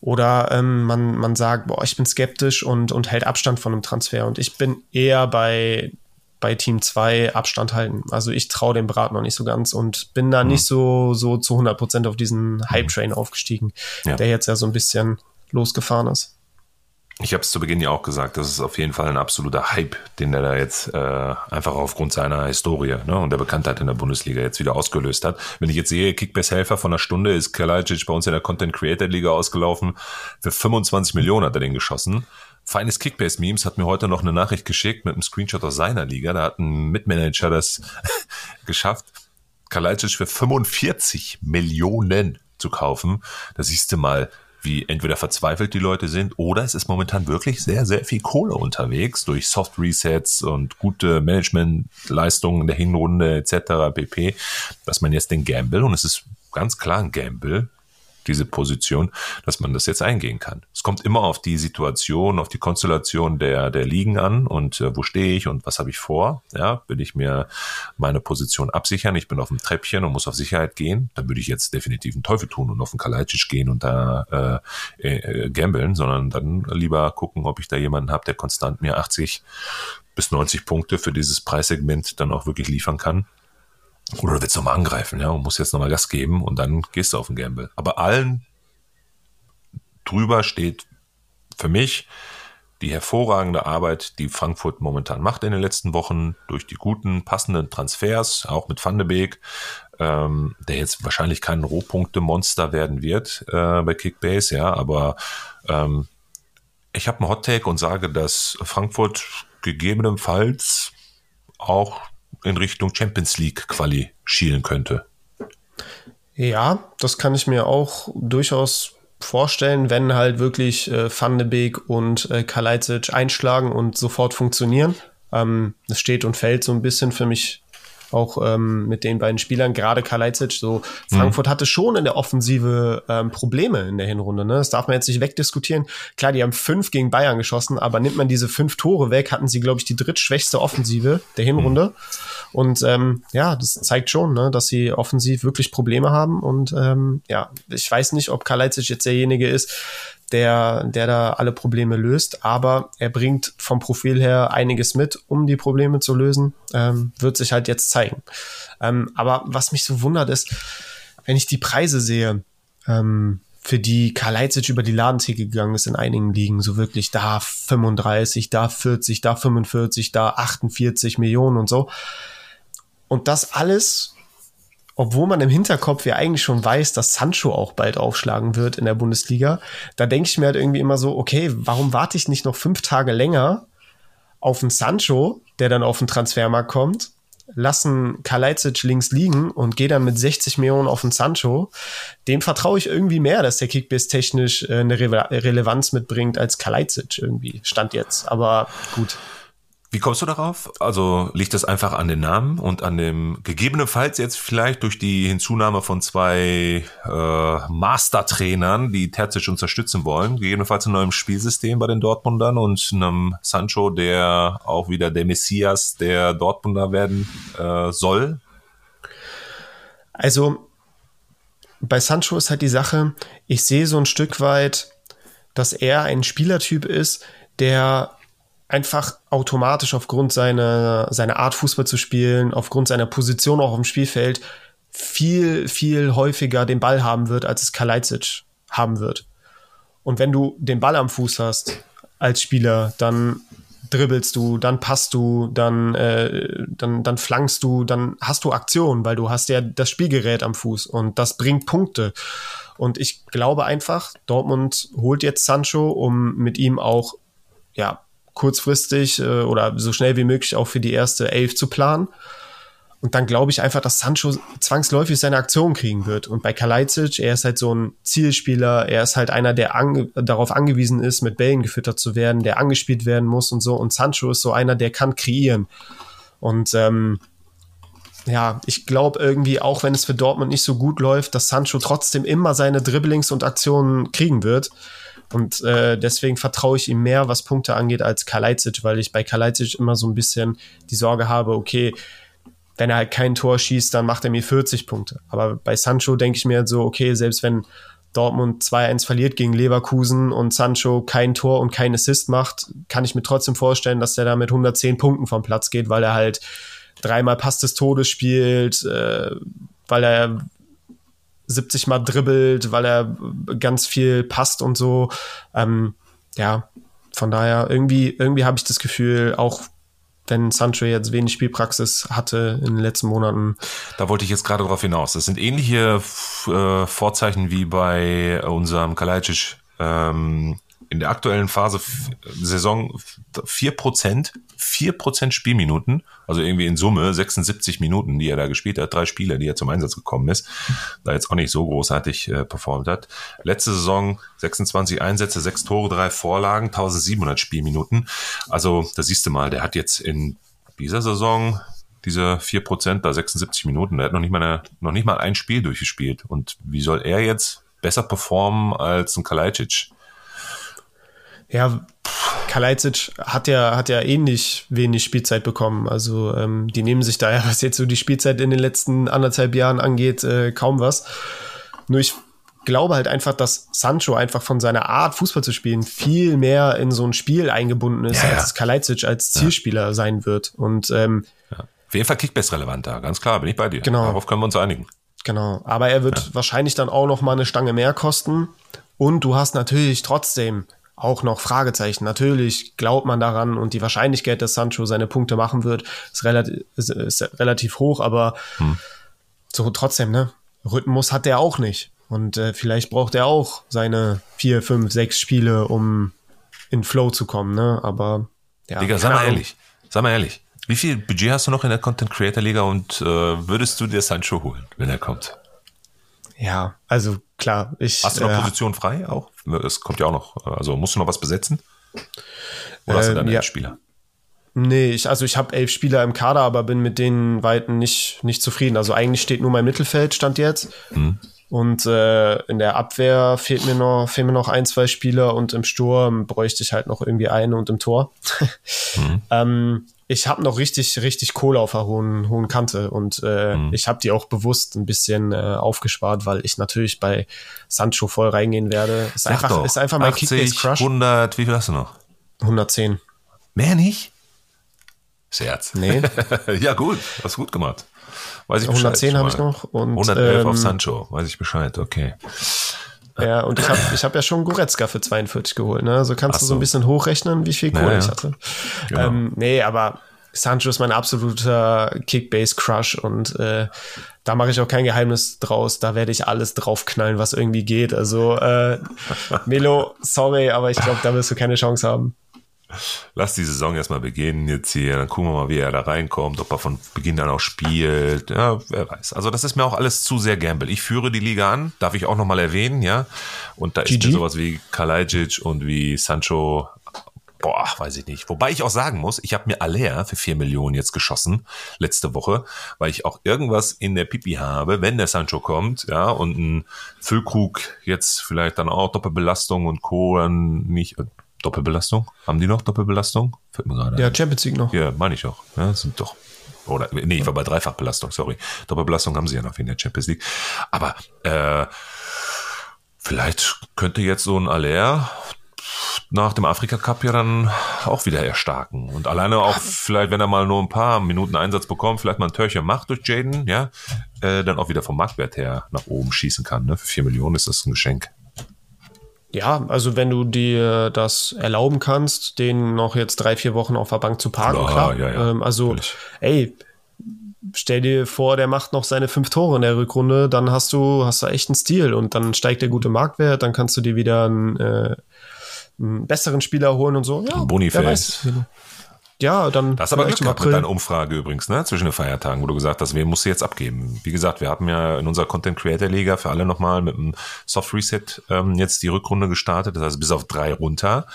Speaker 3: Oder ähm, man, man sagt, boah, ich bin skeptisch und, und hält Abstand von einem Transfer. Und ich bin eher bei, bei Team 2 Abstand halten. Also ich traue dem Brat noch nicht so ganz und bin da mhm. nicht so, so zu 100 Prozent auf diesen Hype-Train aufgestiegen, ja. der jetzt ja so ein bisschen losgefahren ist.
Speaker 2: Ich habe es zu Beginn ja auch gesagt, das ist auf jeden Fall ein absoluter Hype, den er da jetzt äh, einfach aufgrund seiner Historie ne, und der Bekanntheit in der Bundesliga jetzt wieder ausgelöst hat. Wenn ich jetzt sehe, Kickbase-Helfer von einer Stunde ist Kalajic bei uns in der Content Creator Liga ausgelaufen. Für 25 Millionen hat er den geschossen. Feines Kickbase-Memes hat mir heute noch eine Nachricht geschickt mit einem Screenshot aus seiner Liga. Da hat ein Mitmanager das geschafft, Kalajic für 45 Millionen zu kaufen. Da siehst du mal, wie entweder verzweifelt die Leute sind oder es ist momentan wirklich sehr, sehr viel Kohle unterwegs durch Soft Resets und gute Managementleistungen der Hinrunde etc. pp, dass man jetzt den Gamble, und es ist ganz klar ein Gamble, diese Position, dass man das jetzt eingehen kann. Es kommt immer auf die Situation, auf die Konstellation der, der Ligen an und äh, wo stehe ich und was habe ich vor. Ja, will ich mir meine Position absichern, ich bin auf dem Treppchen und muss auf Sicherheit gehen, dann würde ich jetzt definitiv einen Teufel tun und auf den Kalajdzic gehen und da äh, äh, gambeln, sondern dann lieber gucken, ob ich da jemanden habe, der konstant mir 80 bis 90 Punkte für dieses Preissegment dann auch wirklich liefern kann oder du willst nochmal angreifen, ja, und musst jetzt nochmal Gas geben und dann gehst du auf den Gamble. Aber allen drüber steht für mich die hervorragende Arbeit, die Frankfurt momentan macht in den letzten Wochen durch die guten, passenden Transfers, auch mit Van de Beek, ähm, der jetzt wahrscheinlich kein Rohpunkte-Monster werden wird äh, bei Kickbase, ja, aber ähm, ich habe einen Hot Take und sage, dass Frankfurt gegebenenfalls auch in Richtung Champions League Quali schielen könnte.
Speaker 3: Ja, das kann ich mir auch durchaus vorstellen, wenn halt wirklich äh, Van de Beek und äh, Kalajdzic einschlagen und sofort funktionieren. Ähm, es ähm, steht und fällt so ein bisschen für mich auch ähm, mit den beiden Spielern, gerade Kalajdzic, so Frankfurt mhm. hatte schon in der Offensive ähm, Probleme in der Hinrunde, ne? Das darf man jetzt nicht wegdiskutieren. Klar, die haben fünf gegen Bayern geschossen, aber nimmt man diese fünf Tore weg, hatten sie, glaube ich, die drittschwächste Offensive der Hinrunde. Mhm. Und ähm, ja, das zeigt schon, ne, dass sie offensiv wirklich Probleme haben. Und ähm, ja, ich weiß nicht, ob Kalajdzic jetzt derjenige ist, der, der da alle Probleme löst, aber er bringt vom Profil her einiges mit, um die Probleme zu lösen. Ähm, wird sich halt jetzt zeigen. Ähm, aber was mich so wundert ist, wenn ich die Preise sehe, ähm, für die Kalajdzic über die Ladentheke gegangen ist in einigen Ligen, so wirklich da 35, da 40, da 45, da 48 Millionen und so. Und das alles, obwohl man im Hinterkopf ja eigentlich schon weiß, dass Sancho auch bald aufschlagen wird in der Bundesliga, da denke ich mir halt irgendwie immer so, okay, warum warte ich nicht noch fünf Tage länger auf einen Sancho, der dann auf den Transfermarkt kommt lassen Kalajdzic links liegen und gehe dann mit 60 Millionen auf den Sancho. Dem vertraue ich irgendwie mehr, dass der Kickbase technisch äh, eine Re Relevanz mitbringt als Kalajdzic irgendwie. Stand jetzt. Aber gut.
Speaker 2: Wie kommst du darauf? Also liegt das einfach an den Namen und an dem gegebenenfalls jetzt vielleicht durch die Hinzunahme von zwei äh, Mastertrainern, die Terzic unterstützen wollen, gegebenenfalls ein neues Spielsystem bei den Dortmundern und einem Sancho, der auch wieder der Messias der Dortmunder werden äh, soll?
Speaker 3: Also bei Sancho ist halt die Sache, ich sehe so ein Stück weit, dass er ein Spielertyp ist, der einfach automatisch aufgrund seiner, seiner Art Fußball zu spielen, aufgrund seiner Position auch auf dem Spielfeld viel, viel häufiger den Ball haben wird, als es Kalajdzic haben wird. Und wenn du den Ball am Fuß hast als Spieler, dann dribbelst du, dann passt du, dann, äh, dann, dann flankst du, dann hast du Aktion, weil du hast ja das Spielgerät am Fuß und das bringt Punkte. Und ich glaube einfach, Dortmund holt jetzt Sancho, um mit ihm auch ja, kurzfristig äh, oder so schnell wie möglich auch für die erste Elf zu planen. Und dann glaube ich einfach, dass Sancho zwangsläufig seine Aktion kriegen wird. Und bei Kalajdzic, er ist halt so ein Zielspieler, er ist halt einer, der ange darauf angewiesen ist, mit Bällen gefüttert zu werden, der angespielt werden muss und so. Und Sancho ist so einer, der kann kreieren. Und ähm, ja, ich glaube irgendwie, auch wenn es für Dortmund nicht so gut läuft, dass Sancho trotzdem immer seine Dribblings und Aktionen kriegen wird. Und äh, deswegen vertraue ich ihm mehr, was Punkte angeht, als Kalajdzic, weil ich bei Kalajdzic immer so ein bisschen die Sorge habe, okay, wenn er halt kein Tor schießt, dann macht er mir 40 Punkte. Aber bei Sancho denke ich mir halt so, okay, selbst wenn Dortmund 2-1 verliert gegen Leverkusen und Sancho kein Tor und kein Assist macht, kann ich mir trotzdem vorstellen, dass er da mit 110 Punkten vom Platz geht, weil er halt dreimal Pass des Todes spielt, äh, weil er 70 Mal dribbelt, weil er ganz viel passt und so. Ähm, ja, von daher irgendwie, irgendwie habe ich das Gefühl, auch wenn Sancho jetzt wenig Spielpraxis hatte in den letzten Monaten.
Speaker 2: Da wollte ich jetzt gerade darauf hinaus. Das sind ähnliche äh, Vorzeichen wie bei unserem Kalajdzic ähm, in der aktuellen Phase Saison 4%, 4% Spielminuten, also irgendwie in Summe 76 Minuten, die er da gespielt hat, drei Spiele, die er zum Einsatz gekommen ist, da jetzt auch nicht so großartig äh, performt hat. Letzte Saison 26 Einsätze, sechs Tore, drei Vorlagen, 1700 Spielminuten. Also da siehst du mal, der hat jetzt in dieser Saison diese 4%, da 76 Minuten, der hat noch nicht mal, eine, noch nicht mal ein Spiel durchgespielt. Und wie soll er jetzt besser performen als ein Kalajdzic?
Speaker 3: Ja, Kalajdzic hat ja, hat ja ähnlich wenig Spielzeit bekommen. Also ähm, die nehmen sich da ja, was jetzt so die Spielzeit in den letzten anderthalb Jahren angeht, äh, kaum was. Nur ich glaube halt einfach, dass Sancho einfach von seiner Art, Fußball zu spielen, viel mehr in so ein Spiel eingebunden ist, ja, ja. als Kalajdzic als Zielspieler ja. sein wird. Und ähm,
Speaker 2: ja. Auf jeden Fall Kickbase relevant da, ganz klar, bin ich bei dir.
Speaker 3: Genau.
Speaker 2: Darauf können wir uns einigen.
Speaker 3: Genau, aber er wird wahrscheinlich dann auch noch mal eine Stange mehr kosten. Und du hast natürlich trotzdem auch noch Fragezeichen. Natürlich glaubt man daran und die Wahrscheinlichkeit, dass Sancho seine Punkte machen wird, ist relativ, ist, ist relativ hoch, aber hm. so trotzdem, ne? Rhythmus hat er auch nicht. Und äh, vielleicht braucht er auch seine vier, fünf, sechs Spiele, um in Flow zu kommen, ne? Aber
Speaker 2: ja. Digga, sag mal ehrlich, sag mal ehrlich. Wie viel Budget hast du noch in der Content Creator Liga und äh, würdest du dir Sancho holen, wenn er kommt?
Speaker 3: Ja, also klar. Ich,
Speaker 2: hast du noch äh, Position frei auch? Es kommt ja auch noch. Also musst du noch was besetzen? Oder hast du dann ähm, ja. Spieler?
Speaker 3: Nee, ich, also ich habe elf Spieler im Kader, aber bin mit den Weiten nicht, nicht zufrieden. Also eigentlich steht nur mein Mittelfeld, stand jetzt. Mhm. Und äh, in der Abwehr fehlt mir noch, fehlen mir noch ein, zwei Spieler und im Sturm bräuchte ich halt noch irgendwie eine und im Tor. mhm. ähm, ich habe noch richtig, richtig Kohle auf der hohen, hohen Kante und äh, mhm. ich habe die auch bewusst ein bisschen äh, aufgespart, weil ich natürlich bei Sancho voll reingehen werde.
Speaker 2: Ist, einfach, doch, ist einfach mein Kickbase Crush. 100, wie viel hast du noch?
Speaker 3: 110.
Speaker 2: Mehr nicht? Scherz.
Speaker 3: Nee.
Speaker 2: ja, gut, hast gut gemacht.
Speaker 3: Weiß ich 110 habe ich noch. Und,
Speaker 2: 111 ähm, auf Sancho, weiß ich Bescheid, okay.
Speaker 3: Ja, und ich habe ich hab ja schon Goretzka für 42 geholt, ne? So kannst so. du so ein bisschen hochrechnen, wie viel Kohle naja, ich hatte. Genau. Ähm, nee, aber Sancho ist mein absoluter Kickbase-Crush und äh, da mache ich auch kein Geheimnis draus. Da werde ich alles draufknallen, was irgendwie geht. Also, äh, Melo, sorry, aber ich glaube, da wirst du keine Chance haben.
Speaker 2: Lass die Saison erstmal beginnen jetzt hier, dann gucken wir mal, wie er da reinkommt, ob er von Beginn an auch spielt. Ja, wer weiß. Also das ist mir auch alles zu sehr Gamble. Ich führe die Liga an, darf ich auch nochmal erwähnen, ja. Und da ist mir sowas wie Kalajic und wie Sancho boah, weiß ich nicht. Wobei ich auch sagen muss, ich habe mir Alea für vier Millionen jetzt geschossen, letzte Woche, weil ich auch irgendwas in der Pipi habe, wenn der Sancho kommt, ja, und ein Füllkrug jetzt vielleicht dann auch Doppelbelastung und Co. dann nicht, Doppelbelastung? Haben die noch Doppelbelastung?
Speaker 3: Fällt mir gerade. Ja, Champions League noch.
Speaker 2: Ja, meine ich auch. Ja, sind doch. Oder, nee, ich war bei Dreifachbelastung, sorry. Doppelbelastung haben sie ja noch in der Champions League. Aber, äh, vielleicht könnte jetzt so ein Aller nach dem Afrika Cup ja dann auch wieder erstarken. Und alleine auch vielleicht, wenn er mal nur ein paar Minuten Einsatz bekommt, vielleicht mal ein Törchen macht durch Jaden, ja, äh, dann auch wieder vom Marktwert her nach oben schießen kann. Ne? Für vier Millionen ist das ein Geschenk.
Speaker 3: Ja, also wenn du dir das erlauben kannst, den noch jetzt drei, vier Wochen auf der Bank zu parken, klar. klar. Ja, ja, ähm, also, natürlich. ey, stell dir vor, der macht noch seine fünf Tore in der Rückrunde, dann hast du, hast du echt einen Stil und dann steigt der gute Marktwert, dann kannst du dir wieder einen äh, einen besseren Spieler holen und so. Ja,
Speaker 2: Boniface.
Speaker 3: Ja, dann.
Speaker 2: Das ist aber Glück gehabt mit deiner Umfrage übrigens, ne? Zwischen den Feiertagen, wo du gesagt hast, wen musst du jetzt abgeben? Wie gesagt, wir haben ja in unserer Content Creator Liga für alle nochmal mit einem Soft Reset ähm, jetzt die Rückrunde gestartet. Das heißt, bis auf drei runter.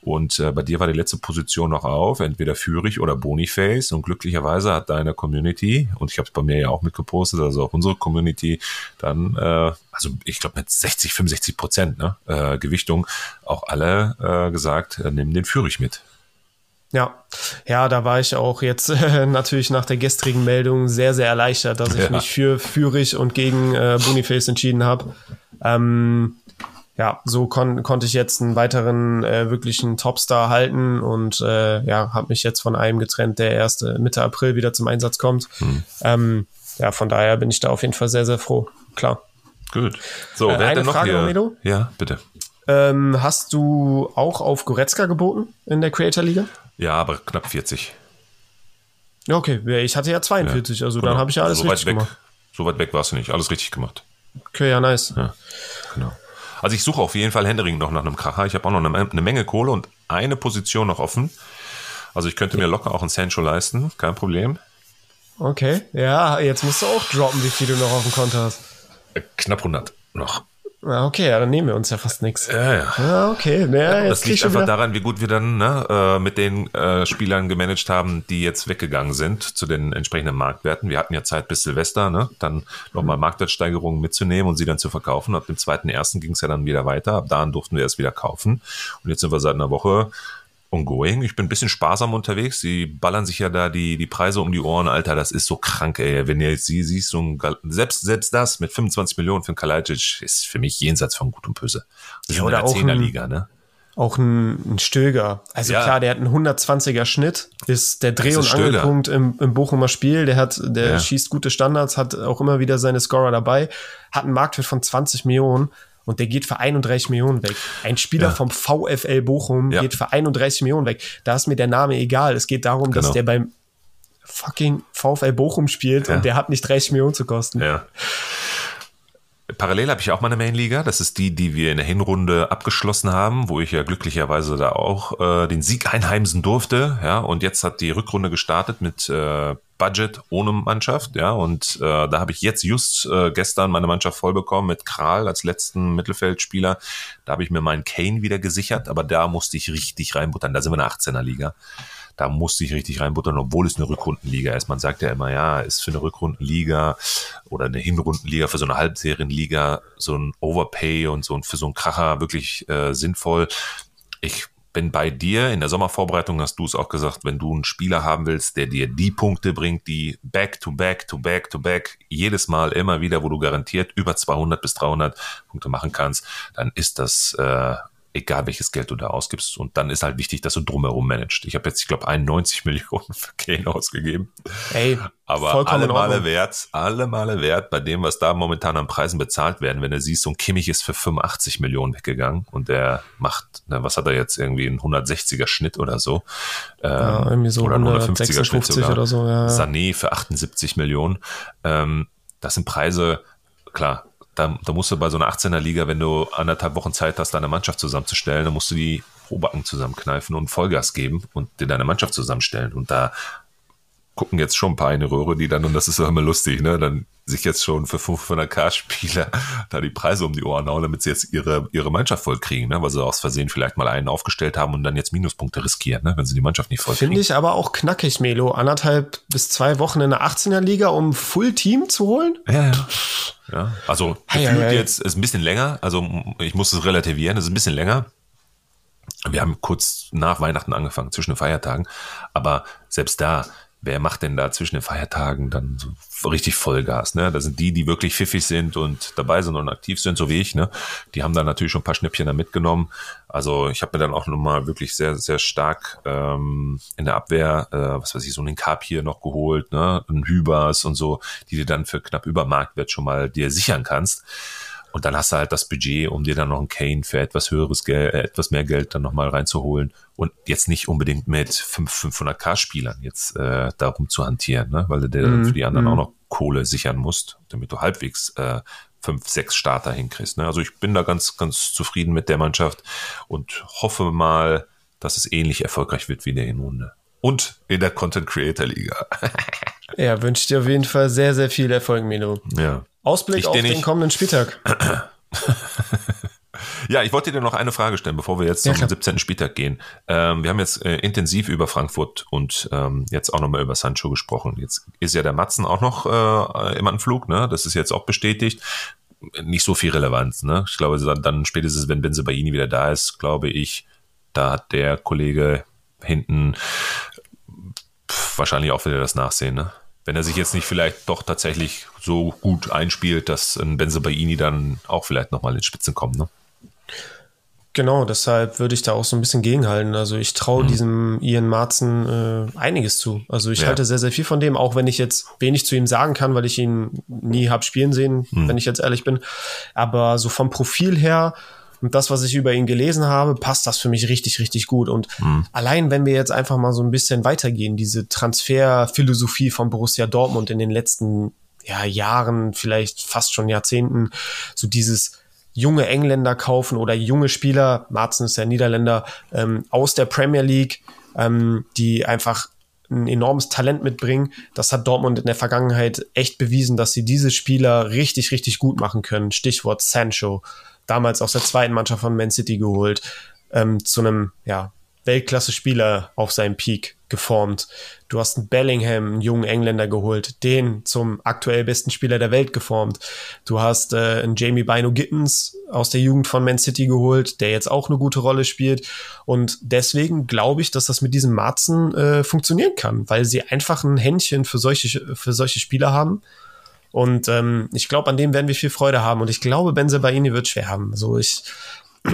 Speaker 2: Und äh, bei dir war die letzte Position noch auf, entweder Führig oder Boniface. Und glücklicherweise hat deine Community, und ich habe es bei mir ja auch mitgepostet, also auch unsere Community, dann, äh, also ich glaube mit 60, 65 Prozent ne, äh, Gewichtung, auch alle äh, gesagt, äh, nimm den Führig mit.
Speaker 3: Ja, ja, da war ich auch jetzt äh, natürlich nach der gestrigen Meldung sehr, sehr erleichtert, dass ich ja. mich für Fürich und gegen äh, Boniface entschieden habe. Ähm, ja, so kon konnte ich jetzt einen weiteren äh, wirklichen Topstar halten und äh, ja, habe mich jetzt von einem getrennt, der erst äh, Mitte April wieder zum Einsatz kommt. Hm. Ähm, ja, von daher bin ich da auf jeden Fall sehr, sehr froh. Klar.
Speaker 2: Gut. So, äh, wer hat denn noch Frage, hier? Ja, bitte.
Speaker 3: Ähm, hast du auch auf Goretzka geboten in der Creator Liga?
Speaker 2: Ja, aber knapp 40.
Speaker 3: Okay, ich hatte ja 42, ja, also genau. dann habe ich ja alles also so richtig
Speaker 2: weg,
Speaker 3: gemacht.
Speaker 2: So weit weg warst du nicht, alles richtig gemacht.
Speaker 3: Okay, ja, nice.
Speaker 2: Ja, genau. Also ich suche auf jeden Fall Händering noch nach einem Kracher. Ich habe auch noch eine, eine, Menge Kohle und eine Position noch offen. Also ich könnte mir locker auch ein Sancho leisten, kein Problem.
Speaker 3: Okay, ja, jetzt musst du auch droppen, wie viel du noch auf dem Konto hast.
Speaker 2: Äh, knapp 100 noch.
Speaker 3: Ja, okay, ja, dann nehmen wir uns ja fast nichts.
Speaker 2: Ja, ja.
Speaker 3: ja okay. Ja,
Speaker 2: ja, das liegt einfach daran, wie gut wir dann ne, äh, mit den äh, Spielern gemanagt haben, die jetzt weggegangen sind zu den entsprechenden Marktwerten. Wir hatten ja Zeit bis Silvester, ne, dann nochmal Marktwertsteigerungen mitzunehmen und sie dann zu verkaufen. Ab dem zweiten ersten ging es ja dann wieder weiter. Ab dahin durften wir erst wieder kaufen. Und jetzt sind wir seit einer Woche ongoing. Ich bin ein bisschen sparsam unterwegs. Sie ballern sich ja da die, die Preise um die Ohren. Alter, das ist so krank, ey. Wenn ihr jetzt sie siehst, so ein, selbst, selbst das mit 25 Millionen für einen Kalajdzic ist für mich jenseits von Gut und Böse.
Speaker 3: Das ja, oder auch ein, Liga, ne? Auch ein, ein Stöger. Also ja. klar, der hat einen 120er Schnitt, ist der Dreh- und Angelpunkt im, im Bochumer Spiel. Der hat, der ja. schießt gute Standards, hat auch immer wieder seine Scorer dabei, hat einen Marktwert von 20 Millionen und der geht für 31 Millionen weg. Ein Spieler ja. vom VfL Bochum ja. geht für 31 Millionen weg. Da ist mir der Name egal. Es geht darum, genau. dass der beim fucking VfL Bochum spielt ja. und der hat nicht 30 Millionen zu kosten.
Speaker 2: Ja. Parallel habe ich auch meine Main-Liga. Das ist die, die wir in der Hinrunde abgeschlossen haben, wo ich ja glücklicherweise da auch äh, den Sieg einheimsen durfte. Ja, und jetzt hat die Rückrunde gestartet mit äh, Budget ohne Mannschaft. Ja, und äh, da habe ich jetzt just äh, gestern meine Mannschaft voll bekommen mit Kral als letzten Mittelfeldspieler. Da habe ich mir meinen Kane wieder gesichert, aber da musste ich richtig reinbuttern. Da sind wir in der 18er Liga da musste ich richtig reinbuttern, obwohl es eine Rückrundenliga ist. Man sagt ja immer, ja, ist für eine Rückrundenliga oder eine Hinrundenliga, für so eine Halbserienliga so ein Overpay und so für so ein Kracher wirklich äh, sinnvoll. Ich bin bei dir in der Sommervorbereitung, hast du es auch gesagt, wenn du einen Spieler haben willst, der dir die Punkte bringt, die back to back to back to back, jedes Mal immer wieder, wo du garantiert über 200 bis 300 Punkte machen kannst, dann ist das äh, egal welches Geld du da ausgibst. Und dann ist halt wichtig, dass du drumherum managst. Ich habe jetzt, ich glaube, 91 Millionen für Kane ausgegeben.
Speaker 3: Ey,
Speaker 2: aber alle Male wert, alle Male wert bei dem, was da momentan an Preisen bezahlt werden. Wenn du siehst, so ein Kimmich ist für 85 Millionen weggegangen und der macht, na, was hat er jetzt irgendwie, einen 160er Schnitt oder so.
Speaker 3: Ähm, ja, irgendwie so oder 150er Schnitt sogar. oder so. Ja.
Speaker 2: Sané für 78 Millionen. Ähm, das sind Preise, klar, da, da musst du bei so einer 18er Liga, wenn du anderthalb Wochen Zeit hast, deine Mannschaft zusammenzustellen, dann musst du die Probacken zusammenkneifen und Vollgas geben und dir deine Mannschaft zusammenstellen. Und da gucken jetzt schon ein paar in die Röhre, die dann, und das ist doch immer lustig, ne, dann sich jetzt schon für 500k Spieler da die Preise um die Ohren hauen, damit sie jetzt ihre, ihre Mannschaft voll kriegen, ne, weil sie aus Versehen vielleicht mal einen aufgestellt haben und dann jetzt Minuspunkte riskieren, ne, wenn sie die Mannschaft nicht voll
Speaker 3: Finde ich aber auch knackig, Melo. Anderthalb bis zwei Wochen in der 18er Liga, um Full Team zu holen?
Speaker 2: Ja, ja. Ja, also hey, gefühlt hey, jetzt ist ein bisschen länger, also ich muss es relativieren, es ist ein bisschen länger. Wir haben kurz nach Weihnachten angefangen, zwischen den Feiertagen, aber selbst da wer macht denn da zwischen den Feiertagen dann so richtig Vollgas? Ne? Das sind die, die wirklich pfiffig sind und dabei sind und aktiv sind, so wie ich. Ne? Die haben da natürlich schon ein paar Schnäppchen da mitgenommen. Also ich habe mir dann auch nochmal wirklich sehr, sehr stark ähm, in der Abwehr, äh, was weiß ich, so einen Carp hier noch geholt, ne? ein Hübers und so, die du dann für knapp über Marktwert schon mal dir sichern kannst. Und dann hast du halt das Budget, um dir dann noch einen Kane für etwas höheres Geld, äh, etwas mehr Geld dann nochmal reinzuholen und jetzt nicht unbedingt mit 500k Spielern jetzt äh, darum zu hantieren, ne? weil du dir mhm. für die anderen mhm. auch noch Kohle sichern musst, damit du halbwegs äh, fünf, sechs Starter hinkriegst. Ne? Also ich bin da ganz, ganz zufrieden mit der Mannschaft und hoffe mal, dass es ähnlich erfolgreich wird wie in der Hinrunde. Und in der Content Creator Liga.
Speaker 3: ja, wünsche dir auf jeden Fall sehr, sehr viel Erfolg, Milo.
Speaker 2: Ja.
Speaker 3: Ausblick ich, auf den, den kommenden Spieltag.
Speaker 2: ja, ich wollte dir noch eine Frage stellen, bevor wir jetzt zum ja, 17. Spieltag gehen. Ähm, wir haben jetzt äh, intensiv über Frankfurt und ähm, jetzt auch nochmal über Sancho gesprochen. Jetzt ist ja der Matzen auch noch äh, im Anflug, ne? Das ist jetzt auch bestätigt. Nicht so viel Relevanz, ne? Ich glaube, dann, dann spätestens, wenn Benze Baini wieder da ist, glaube ich, da hat der Kollege hinten pff, wahrscheinlich auch wieder das Nachsehen, ne? wenn er sich jetzt nicht vielleicht doch tatsächlich so gut einspielt, dass ein Benzebaini dann auch vielleicht nochmal in Spitzen kommt. Ne?
Speaker 3: Genau, deshalb würde ich da auch so ein bisschen gegenhalten. Also ich traue mhm. diesem Ian Marzen äh, einiges zu. Also ich ja. halte sehr, sehr viel von dem, auch wenn ich jetzt wenig zu ihm sagen kann, weil ich ihn nie hab spielen sehen, mhm. wenn ich jetzt ehrlich bin. Aber so vom Profil her und das, was ich über ihn gelesen habe, passt das für mich richtig, richtig gut. Und mhm. allein, wenn wir jetzt einfach mal so ein bisschen weitergehen, diese Transferphilosophie von Borussia Dortmund in den letzten ja, Jahren, vielleicht fast schon Jahrzehnten, so dieses junge Engländer kaufen oder junge Spieler, Marzen ist ja Niederländer, ähm, aus der Premier League, ähm, die einfach ein enormes Talent mitbringen. Das hat Dortmund in der Vergangenheit echt bewiesen, dass sie diese Spieler richtig, richtig gut machen können. Stichwort Sancho, damals aus der zweiten Mannschaft von Man City geholt, ähm, zu einem ja, Weltklasse-Spieler auf seinem Peak geformt. Du hast einen Bellingham, einen jungen Engländer geholt, den zum aktuell besten Spieler der Welt geformt. Du hast äh, einen Jamie Bino Gittens aus der Jugend von Man City geholt, der jetzt auch eine gute Rolle spielt. Und deswegen glaube ich, dass das mit diesem Marzen äh, funktionieren kann, weil sie einfach ein Händchen für solche, für solche Spieler haben und ähm, ich glaube, an dem werden wir viel Freude haben. Und ich glaube, Benze Baini wird schwer haben. So ich,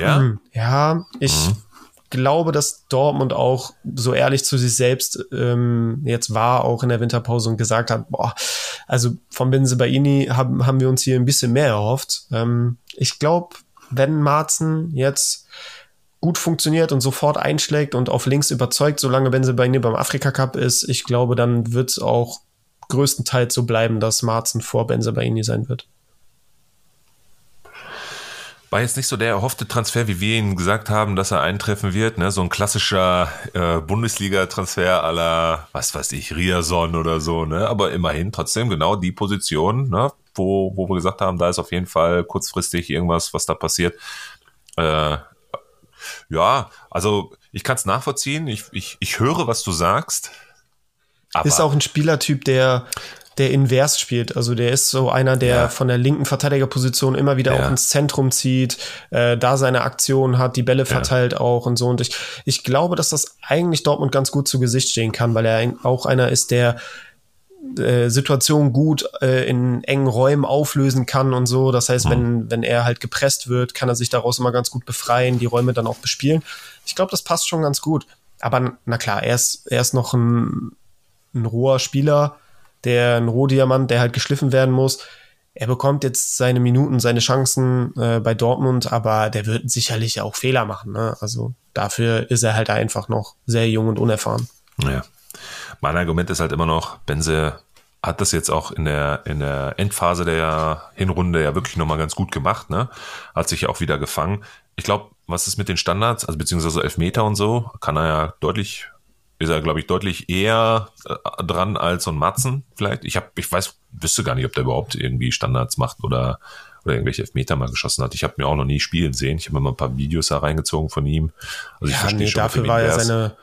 Speaker 3: ja, ja, ich mhm. glaube, dass Dortmund auch so ehrlich zu sich selbst ähm, jetzt war, auch in der Winterpause und gesagt hat, boah, also von Benze Baini haben, haben wir uns hier ein bisschen mehr erhofft. Ähm, ich glaube, wenn Marzen jetzt gut funktioniert und sofort einschlägt und auf links überzeugt, solange Benze Baini beim Afrika Cup ist, ich glaube, dann wird es auch größtenteils so bleiben, dass Marzen vor Benzabaini sein wird.
Speaker 2: War jetzt nicht so der erhoffte Transfer, wie wir ihn gesagt haben, dass er eintreffen wird. Ne? So ein klassischer äh, Bundesliga-Transfer aller, was weiß ich, Riason oder so. Ne? Aber immerhin trotzdem genau die Position, ne? wo, wo wir gesagt haben, da ist auf jeden Fall kurzfristig irgendwas, was da passiert. Äh, ja, also ich kann es nachvollziehen. Ich, ich, ich höre, was du sagst.
Speaker 3: Aber ist auch ein Spielertyp, der der invers spielt. Also der ist so einer, der ja. von der linken Verteidigerposition immer wieder ja. auch ins Zentrum zieht, äh, da seine Aktion hat, die Bälle verteilt ja. auch und so. Und ich, ich glaube, dass das eigentlich Dortmund ganz gut zu Gesicht stehen kann, weil er auch einer ist, der äh, Situationen gut äh, in engen Räumen auflösen kann und so. Das heißt, wenn, wenn er halt gepresst wird, kann er sich daraus immer ganz gut befreien, die Räume dann auch bespielen. Ich glaube, das passt schon ganz gut. Aber na klar, er ist, er ist noch ein, ein roher Spieler, der ein Rohdiamant, der halt geschliffen werden muss. Er bekommt jetzt seine Minuten, seine Chancen äh, bei Dortmund, aber der wird sicherlich auch Fehler machen. Ne? Also dafür ist er halt einfach noch sehr jung und unerfahren.
Speaker 2: Ja. Mein Argument ist halt immer noch, Benze hat das jetzt auch in der, in der Endphase der Hinrunde ja wirklich nochmal ganz gut gemacht, ne? Hat sich ja auch wieder gefangen. Ich glaube, was ist mit den Standards, also beziehungsweise Elfmeter und so, kann er ja deutlich, ist er, glaube ich, deutlich eher äh, dran als so ein Matzen vielleicht. Ich habe, ich weiß, wüsste gar nicht, ob der überhaupt irgendwie Standards macht oder, oder irgendwelche Elfmeter mal geschossen hat. Ich habe mir auch noch nie spielen sehen. Ich habe mir mal ein paar Videos da reingezogen von ihm.
Speaker 3: Also ich ja, nee, schon, dafür war ja seine,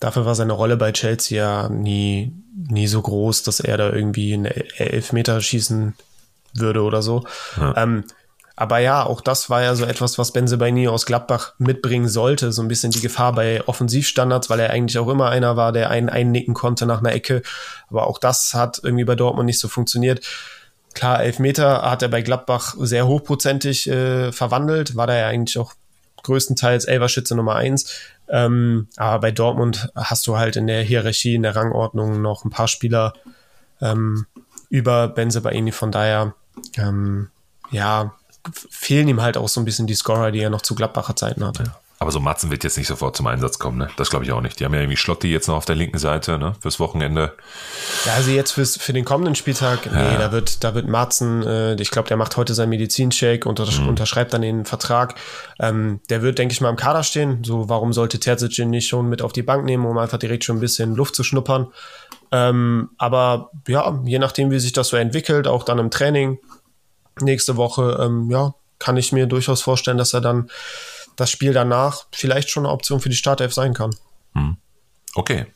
Speaker 3: Dafür war seine Rolle bei Chelsea ja nie, nie so groß, dass er da irgendwie einen Elfmeter schießen würde oder so. Ja. Ähm, aber ja, auch das war ja so etwas, was Benzebaini aus Gladbach mitbringen sollte. So ein bisschen die Gefahr bei Offensivstandards, weil er eigentlich auch immer einer war, der einen einnicken konnte nach einer Ecke. Aber auch das hat irgendwie bei Dortmund nicht so funktioniert. Klar, Elfmeter hat er bei Gladbach sehr hochprozentig äh, verwandelt, war da ja eigentlich auch größtenteils Elverschütze Nummer eins. Ähm, aber bei Dortmund hast du halt in der Hierarchie, in der Rangordnung noch ein paar Spieler ähm, über Benze Baini. Von daher, ähm, ja, fehlen ihm halt auch so ein bisschen die Scorer, die er noch zu Gladbacher Zeiten hatte. Ja.
Speaker 2: Aber so Matzen wird jetzt nicht sofort zum Einsatz kommen, ne? Das glaube ich auch nicht. Die haben ja irgendwie Schlotti jetzt noch auf der linken Seite, ne? Fürs Wochenende.
Speaker 3: Ja, also jetzt fürs, für den kommenden Spieltag, ja. nee, da wird, da wird Matzen, äh, ich glaube, der macht heute seinen Medizincheck und untersch mhm. unterschreibt dann den Vertrag. Ähm, der wird, denke ich mal, im Kader stehen. So, warum sollte Terzic ihn nicht schon mit auf die Bank nehmen, um einfach direkt schon ein bisschen Luft zu schnuppern? Ähm, aber ja, je nachdem, wie sich das so entwickelt, auch dann im Training nächste Woche, ähm, ja, kann ich mir durchaus vorstellen, dass er dann das Spiel danach vielleicht schon eine Option für die Startelf sein kann. Hm.
Speaker 2: Okay.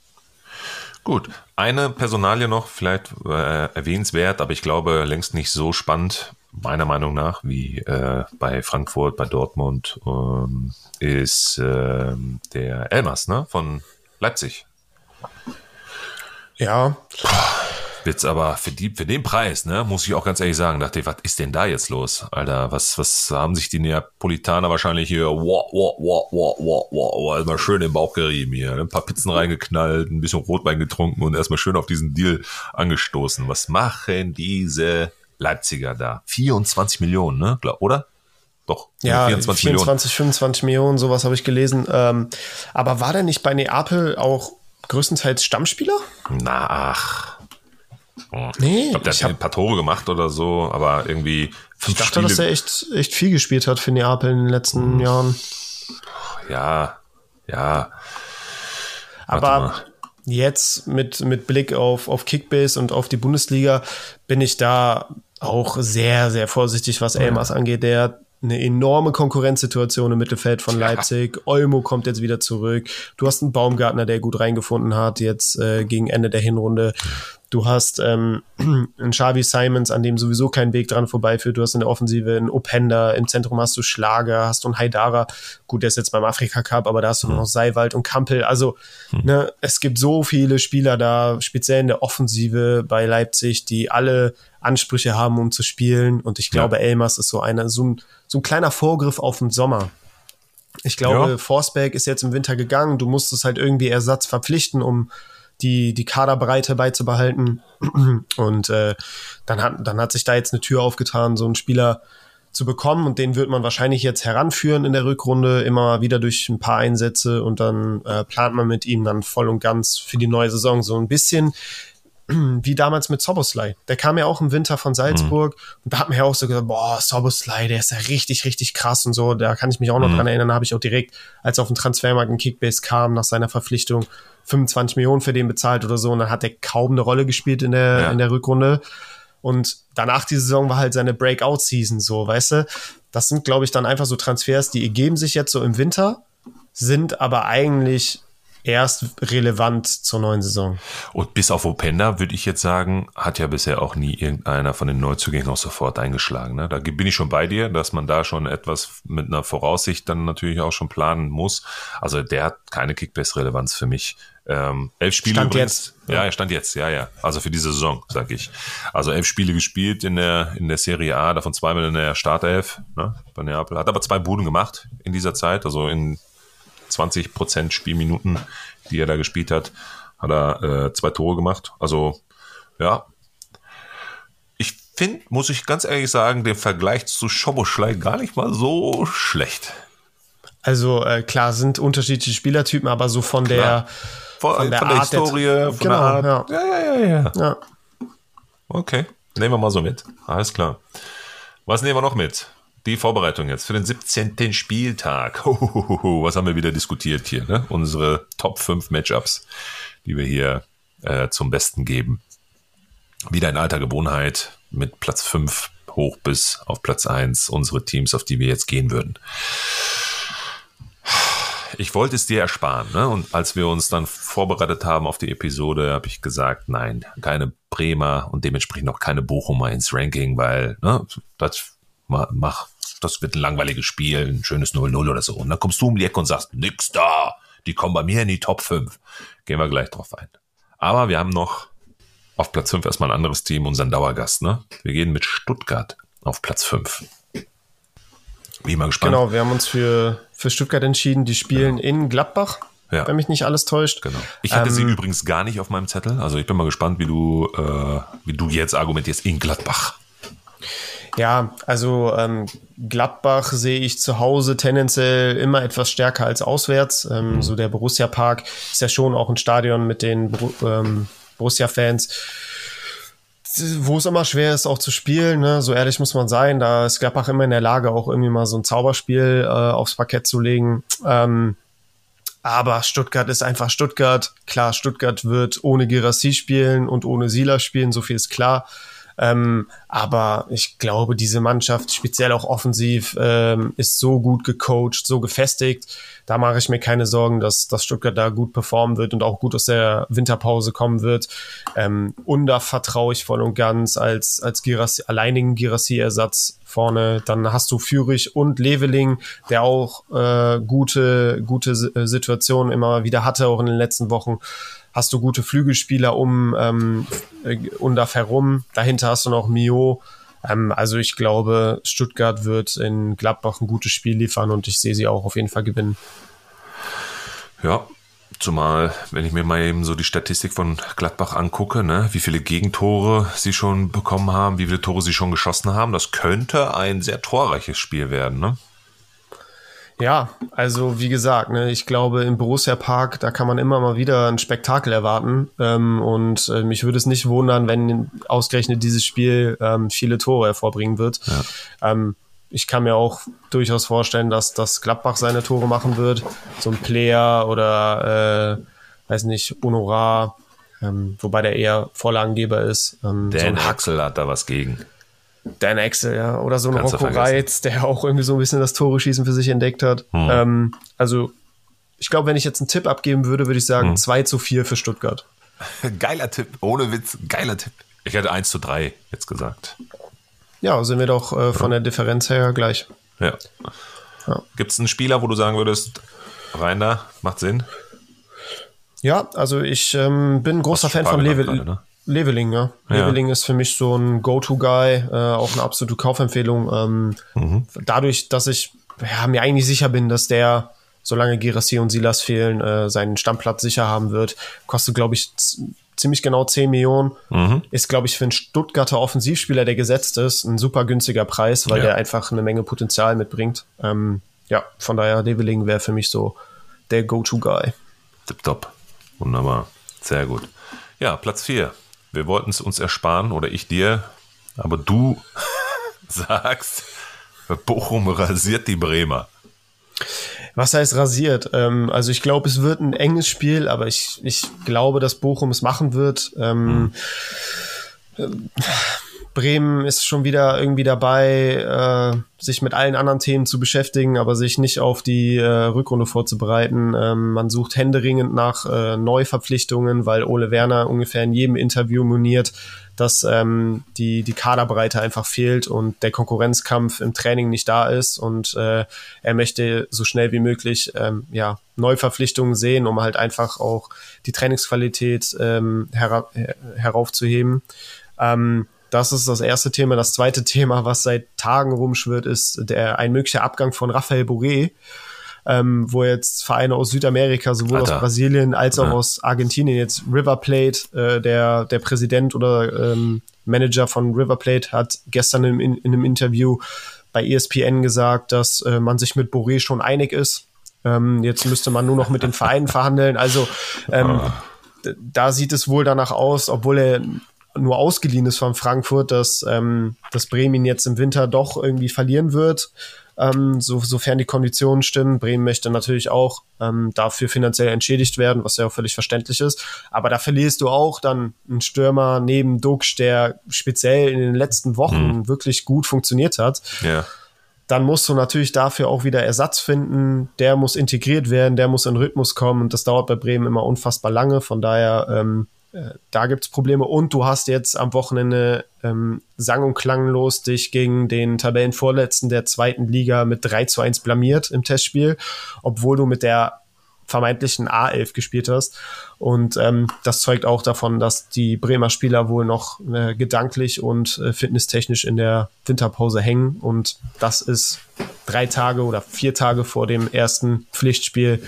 Speaker 2: Gut. Eine Personalie noch, vielleicht äh, erwähnenswert, aber ich glaube längst nicht so spannend, meiner Meinung nach, wie äh, bei Frankfurt, bei Dortmund, ähm, ist äh, der Elmas ne, von Leipzig.
Speaker 3: Ja.
Speaker 2: Jetzt aber für, die, für den Preis, ne, muss ich auch ganz ehrlich sagen, dachte ich, was ist denn da jetzt los? Alter, was, was haben sich die Neapolitaner wahrscheinlich hier, wow, wow, wow, wow, wow, wow, erstmal schön im Bauch gerieben hier, ne? ein paar Pizzen reingeknallt, ein bisschen Rotwein getrunken und erstmal schön auf diesen Deal angestoßen. Was machen diese Leipziger da? 24 Millionen, ne, oder? Doch,
Speaker 3: ja, 24, 24 Millionen. 25 Millionen, sowas habe ich gelesen. Ähm, aber war der nicht bei Neapel auch größtenteils Stammspieler?
Speaker 2: Na, ach. Nee, ich glaube, der hat ein paar Tore gemacht oder so, aber irgendwie.
Speaker 3: Ich dachte, Spiele. dass er echt, echt viel gespielt hat für Neapel in den letzten hm. Jahren.
Speaker 2: Ja, ja.
Speaker 3: Aber jetzt mit, mit Blick auf, auf Kickbase und auf die Bundesliga bin ich da auch sehr, sehr vorsichtig, was Elmas ja. angeht. Der eine enorme Konkurrenzsituation im Mittelfeld von Leipzig. Ja. Olmo kommt jetzt wieder zurück. Du hast einen Baumgartner, der gut reingefunden hat, jetzt äh, gegen Ende der Hinrunde. Du hast ähm, einen Xavi Simons, an dem sowieso kein Weg dran vorbeiführt. Du hast in der Offensive einen Openda, im Zentrum hast du Schlager, hast du einen Haidara. Gut, der ist jetzt beim Afrika Cup, aber da hast du mhm. noch Seiwald und Kampel. Also, mhm. ne, es gibt so viele Spieler da, speziell in der Offensive bei Leipzig, die alle Ansprüche haben, um zu spielen. Und ich glaube, ja. Elmas ist so einer, so ein, so ein kleiner Vorgriff auf den Sommer. Ich glaube, ja. Forsberg ist jetzt im Winter gegangen. Du musst es halt irgendwie Ersatz verpflichten, um die, die Kaderbreite beizubehalten. Und äh, dann, hat, dann hat sich da jetzt eine Tür aufgetan, so einen Spieler zu bekommen. Und den wird man wahrscheinlich jetzt heranführen in der Rückrunde, immer wieder durch ein paar Einsätze. Und dann äh, plant man mit ihm dann voll und ganz für die neue Saison so ein bisschen wie damals mit Soboslai. Der kam ja auch im Winter von Salzburg mhm. und da hat man ja auch so gesagt, boah, Soboslai, der ist ja richtig, richtig krass und so. Da kann ich mich auch noch mhm. dran erinnern, da habe ich auch direkt, als auf den Transfermarkt ein Kickbase kam, nach seiner Verpflichtung 25 Millionen für den bezahlt oder so und dann hat er kaum eine Rolle gespielt in der, ja. in der Rückrunde. Und danach die Saison war halt seine Breakout-Season so, weißt du? Das sind, glaube ich, dann einfach so Transfers, die ergeben sich jetzt so im Winter, sind aber eigentlich erst relevant zur neuen Saison.
Speaker 2: Und bis auf Openda würde ich jetzt sagen, hat ja bisher auch nie irgendeiner von den Neuzugängen auch sofort eingeschlagen. Ne? Da bin ich schon bei dir, dass man da schon etwas mit einer Voraussicht dann natürlich auch schon planen muss. Also der hat keine Kickbase-Relevanz für mich. Ähm, elf Spiele
Speaker 3: stand
Speaker 2: übrigens.
Speaker 3: jetzt.
Speaker 2: Ja, er stand jetzt, ja, ja. Also für diese Saison, sag ich. Also elf Spiele gespielt in der, in der Serie A, davon zweimal in der Startelf, ne, bei Neapel. Hat aber zwei Buden gemacht in dieser Zeit, also in 20 Prozent Spielminuten, die er da gespielt hat, hat er äh, zwei Tore gemacht. Also, ja. Ich finde, muss ich ganz ehrlich sagen, den Vergleich zu Schoboschlei gar nicht mal so schlecht.
Speaker 3: Also äh, klar sind unterschiedliche Spielertypen, aber so von der
Speaker 2: von, von der, von der
Speaker 3: Art
Speaker 2: Historie,
Speaker 3: der,
Speaker 2: von
Speaker 3: genau,
Speaker 2: der Art.
Speaker 3: Ja.
Speaker 2: Ja, ja, ja, ja.
Speaker 3: Ja.
Speaker 2: Okay, nehmen wir mal so mit. Alles klar. Was nehmen wir noch mit? Die Vorbereitung jetzt für den 17. Spieltag. Hohoho, was haben wir wieder diskutiert hier? Ne? Unsere Top 5 Matchups, die wir hier äh, zum Besten geben. Wieder in alter Gewohnheit mit Platz 5 hoch bis auf Platz 1 unsere Teams, auf die wir jetzt gehen würden. Ich wollte es dir ersparen, ne? Und als wir uns dann vorbereitet haben auf die Episode, habe ich gesagt, nein, keine Bremer und dementsprechend auch keine Bochumer ins Ranking, weil ne, das mach, das wird ein langweiliges Spiel, ein schönes 0-0 oder so. Und dann kommst du um die Ecke und sagst, nix da, die kommen bei mir in die Top 5. Gehen wir gleich drauf ein. Aber wir haben noch auf Platz 5 erstmal ein anderes Team, unseren Dauergast, ne? Wir gehen mit Stuttgart auf Platz 5. Bin mal gespannt.
Speaker 3: Genau, wir haben uns für, für Stuttgart entschieden. Die spielen ja. in Gladbach, ja. wenn mich nicht alles täuscht.
Speaker 2: Genau. Ich hatte ähm, sie übrigens gar nicht auf meinem Zettel. Also ich bin mal gespannt, wie du, äh, wie du jetzt argumentierst in Gladbach.
Speaker 3: Ja, also ähm, Gladbach sehe ich zu Hause tendenziell immer etwas stärker als auswärts. Ähm, mhm. So der Borussia Park ist ja schon auch ein Stadion mit den ähm, Borussia-Fans wo es immer schwer ist, auch zu spielen, ne? so ehrlich muss man sein, da ist Gladbach immer in der Lage, auch irgendwie mal so ein Zauberspiel äh, aufs Parkett zu legen. Ähm, aber Stuttgart ist einfach Stuttgart. Klar, Stuttgart wird ohne Girassi spielen und ohne Sila spielen, so viel ist klar. Ähm, aber ich glaube, diese Mannschaft, speziell auch offensiv, ähm, ist so gut gecoacht, so gefestigt. Da mache ich mir keine Sorgen, dass, dass Stuttgart da gut performen wird und auch gut aus der Winterpause kommen wird. Ähm, und da vertraue ich voll und ganz als, als Girassi, alleinigen Girassi-Ersatz vorne. Dann hast du Fürich und Leveling, der auch äh, gute, gute äh, Situationen immer wieder hatte, auch in den letzten Wochen hast du gute Flügelspieler um ähm, Undaf herum. Dahinter hast du noch Mio. Ähm, also ich glaube, Stuttgart wird in Gladbach ein gutes Spiel liefern und ich sehe sie auch auf jeden Fall gewinnen.
Speaker 2: Ja, Zumal, wenn ich mir mal eben so die Statistik von Gladbach angucke, ne, wie viele Gegentore sie schon bekommen haben, wie viele Tore sie schon geschossen haben, das könnte ein sehr torreiches Spiel werden, ne?
Speaker 3: Ja, also wie gesagt, ne, ich glaube im Borussia Park, da kann man immer mal wieder ein Spektakel erwarten. Ähm, und äh, mich würde es nicht wundern, wenn ausgerechnet dieses Spiel ähm, viele Tore hervorbringen wird. Ja. Ähm, ich kann mir auch durchaus vorstellen, dass das Gladbach seine Tore machen wird. So ein Player oder äh, weiß nicht, Honorar, ähm, wobei der eher Vorlagengeber ist.
Speaker 2: Ähm, Dan so Axel hat da was gegen.
Speaker 3: Dan Axel, ja. Oder so ein Kannst Rocco Reitz, der auch irgendwie so ein bisschen das Tore-Schießen für sich entdeckt hat. Hm. Ähm, also, ich glaube, wenn ich jetzt einen Tipp abgeben würde, würde ich sagen hm. 2 zu 4 für Stuttgart.
Speaker 2: geiler Tipp, ohne Witz, geiler Tipp. Ich hätte 1 zu 3 jetzt gesagt.
Speaker 3: Ja, sind wir doch äh, von der Differenz her gleich.
Speaker 2: Ja. ja. Gibt es einen Spieler, wo du sagen würdest, rein da, macht Sinn?
Speaker 3: Ja, also ich ähm, bin ein großer Fan von Level. Ne? Leveling, ja. ja. Leveling ist für mich so ein Go-To-Guy, äh, auch eine absolute Kaufempfehlung. Ähm, mhm. Dadurch, dass ich ja, mir eigentlich sicher bin, dass der, solange Girassi und Silas fehlen, äh, seinen Stammplatz sicher haben wird, kostet, glaube ich, ziemlich genau 10 Millionen. Mhm. Ist, glaube ich, für einen Stuttgarter Offensivspieler, der gesetzt ist, ein super günstiger Preis, weil ja. der einfach eine Menge Potenzial mitbringt. Ähm, ja, von daher, Leveling wäre für mich so der Go-To-Guy.
Speaker 2: Tipptopp. Wunderbar. Sehr gut. Ja, Platz 4. Wir wollten es uns ersparen oder ich dir, aber du sagst, Bochum rasiert die Bremer.
Speaker 3: Was heißt rasiert? Ähm, also ich glaube, es wird ein enges Spiel, aber ich, ich glaube, dass Bochum es machen wird. Ähm, hm. Bremen ist schon wieder irgendwie dabei, äh, sich mit allen anderen Themen zu beschäftigen, aber sich nicht auf die äh, Rückrunde vorzubereiten. Ähm, man sucht händeringend nach äh, Neuverpflichtungen, weil Ole Werner ungefähr in jedem Interview moniert, dass ähm, die, die Kaderbreite einfach fehlt und der Konkurrenzkampf im Training nicht da ist und äh, er möchte so schnell wie möglich ähm, ja, Neuverpflichtungen sehen, um halt einfach auch die Trainingsqualität ähm, hera heraufzuheben. Ähm, das ist das erste Thema. Das zweite Thema, was seit Tagen rumschwirrt, ist der, ein möglicher Abgang von Rafael Boré, ähm, wo jetzt Vereine aus Südamerika, sowohl Alter. aus Brasilien als auch ja. aus Argentinien, jetzt River Plate, äh, der, der Präsident oder ähm, Manager von River Plate hat gestern in, in, in einem Interview bei ESPN gesagt, dass äh, man sich mit Boré schon einig ist. Ähm, jetzt müsste man nur noch mit den Vereinen verhandeln. Also ähm, oh. da sieht es wohl danach aus, obwohl er nur ausgeliehen ist von Frankfurt, dass, ähm, dass Bremen jetzt im Winter doch irgendwie verlieren wird, ähm, so, sofern die Konditionen stimmen. Bremen möchte natürlich auch ähm, dafür finanziell entschädigt werden, was ja auch völlig verständlich ist. Aber da verlierst du auch dann einen Stürmer neben Duxch, der speziell in den letzten Wochen mhm. wirklich gut funktioniert hat.
Speaker 2: Ja.
Speaker 3: Dann musst du natürlich dafür auch wieder Ersatz finden. Der muss integriert werden, der muss in Rhythmus kommen und das dauert bei Bremen immer unfassbar lange. Von daher ähm, äh, da gibt's Probleme. Und du hast jetzt am Wochenende ähm, sang- und klanglos dich gegen den Tabellenvorletzten der zweiten Liga mit 3 zu 1 blamiert im Testspiel, obwohl du mit der vermeintlichen A11 gespielt hast. Und ähm, das zeugt auch davon, dass die Bremer Spieler wohl noch äh, gedanklich und äh, fitnesstechnisch in der Winterpause hängen. Und das ist drei Tage oder vier Tage vor dem ersten Pflichtspiel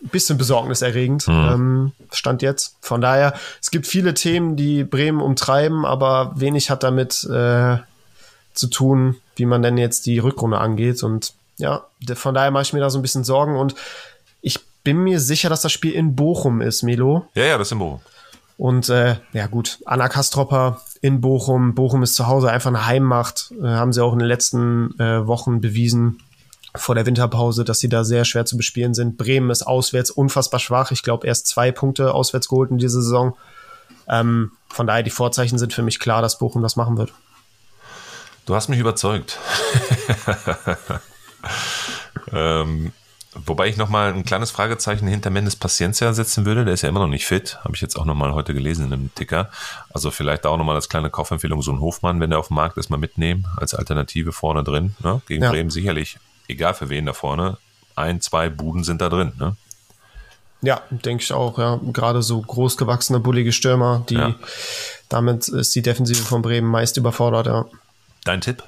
Speaker 3: bisschen besorgniserregend, mhm. ähm, stand jetzt. Von daher, es gibt viele Themen, die Bremen umtreiben, aber wenig hat damit äh, zu tun, wie man denn jetzt die Rückrunde angeht. Und ja, von daher mache ich mir da so ein bisschen Sorgen und ich bin mir sicher, dass das Spiel in Bochum ist, Melo.
Speaker 2: Ja, ja, das ist in Bochum.
Speaker 3: Und äh, ja gut, Anna Kastropper in Bochum. Bochum ist zu Hause einfach eine Heimmacht. Äh, haben sie auch in den letzten äh, Wochen bewiesen vor der Winterpause, dass sie da sehr schwer zu bespielen sind. Bremen ist auswärts unfassbar schwach. Ich glaube, erst zwei Punkte auswärts geholt in dieser Saison. Ähm, von daher, die Vorzeichen sind für mich klar, dass Bochum das machen wird.
Speaker 2: Du hast mich überzeugt. ähm, wobei ich nochmal ein kleines Fragezeichen hinter Mendes Paciencia setzen würde. Der ist ja immer noch nicht fit. Habe ich jetzt auch nochmal heute gelesen in einem Ticker. Also vielleicht auch nochmal als kleine Kaufempfehlung so ein Hofmann, wenn der auf dem Markt ist, mal mitnehmen als Alternative vorne drin. Ne? Gegen ja. Bremen sicherlich egal für wen da vorne, ein, zwei Buden sind da drin. Ne?
Speaker 3: Ja, denke ich auch, ja. Gerade so großgewachsene, bullige Stürmer, die ja. damit ist die Defensive von Bremen meist überfordert, ja.
Speaker 2: Dein Tipp?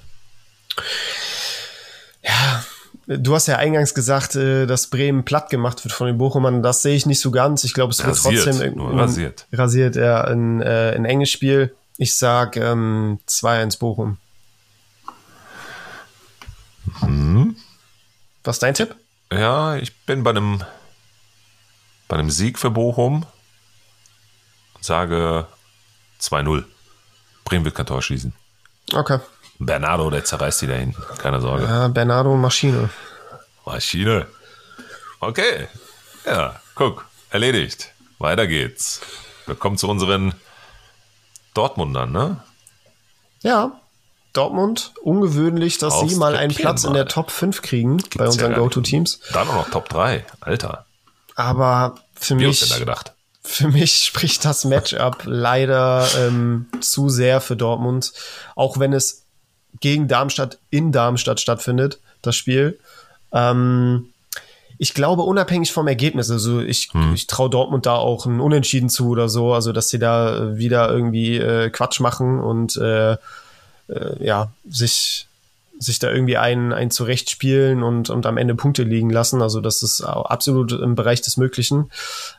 Speaker 3: Ja, du hast ja eingangs gesagt, äh, dass Bremen platt gemacht wird von den Bochumern. Das sehe ich nicht so ganz. Ich glaube, es wird rasiert, trotzdem
Speaker 2: nur rasiert.
Speaker 3: rasiert, ja, ein, äh, ein enges Spiel. Ich sag ähm, 2-1 Bochum.
Speaker 2: Hm.
Speaker 3: Was ist dein Tipp?
Speaker 2: Ja, ich bin bei einem, bei einem Sieg für Bochum und sage 2-0. Bremen wird kein Tor schießen.
Speaker 3: Okay.
Speaker 2: Bernardo, der zerreißt die da hinten. Keine Sorge.
Speaker 3: Ja, Bernardo Maschine.
Speaker 2: Maschine. Okay. Ja, guck. Erledigt. Weiter geht's. Wir kommen zu unseren Dortmundern, ne?
Speaker 3: Ja. Dortmund ungewöhnlich, dass sie mal einen Platz in der Top 5 kriegen Gibt's bei unseren ja Go-To-Teams.
Speaker 2: Dann auch noch Top 3, Alter.
Speaker 3: Aber für
Speaker 2: Wie
Speaker 3: mich,
Speaker 2: da gedacht?
Speaker 3: für mich spricht das Matchup leider ähm, zu sehr für Dortmund. Auch wenn es gegen Darmstadt in Darmstadt stattfindet, das Spiel. Ähm, ich glaube, unabhängig vom Ergebnis, also ich, hm. ich traue Dortmund da auch ein Unentschieden zu oder so, also dass sie da wieder irgendwie äh, Quatsch machen und äh, äh, ja, sich, sich da irgendwie einen, einen zurechtspielen und, und am Ende Punkte liegen lassen. Also das ist absolut im Bereich des Möglichen.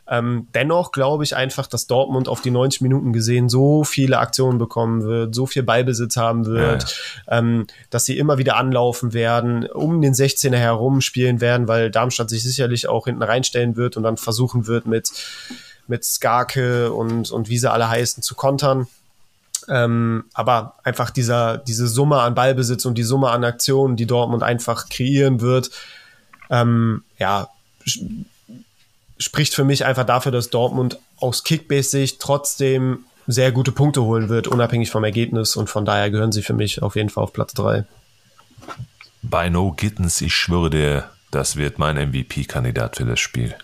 Speaker 3: Ähm, dennoch glaube ich einfach, dass Dortmund auf die 90 Minuten gesehen so viele Aktionen bekommen wird, so viel Ballbesitz haben wird, ja. ähm, dass sie immer wieder anlaufen werden, um den 16er herum spielen werden, weil Darmstadt sich sicherlich auch hinten reinstellen wird und dann versuchen wird mit mit Skarke und, und wie sie alle heißen zu kontern. Ähm, aber einfach dieser, diese Summe an Ballbesitz und die Summe an Aktionen, die Dortmund einfach kreieren wird, ähm, ja, spricht für mich einfach dafür, dass Dortmund aus Kickbase-Sicht trotzdem sehr gute Punkte holen wird, unabhängig vom Ergebnis. Und von daher gehören sie für mich auf jeden Fall auf Platz 3.
Speaker 2: Bei No Gittens, ich schwöre dir, das wird mein MVP-Kandidat für das Spiel.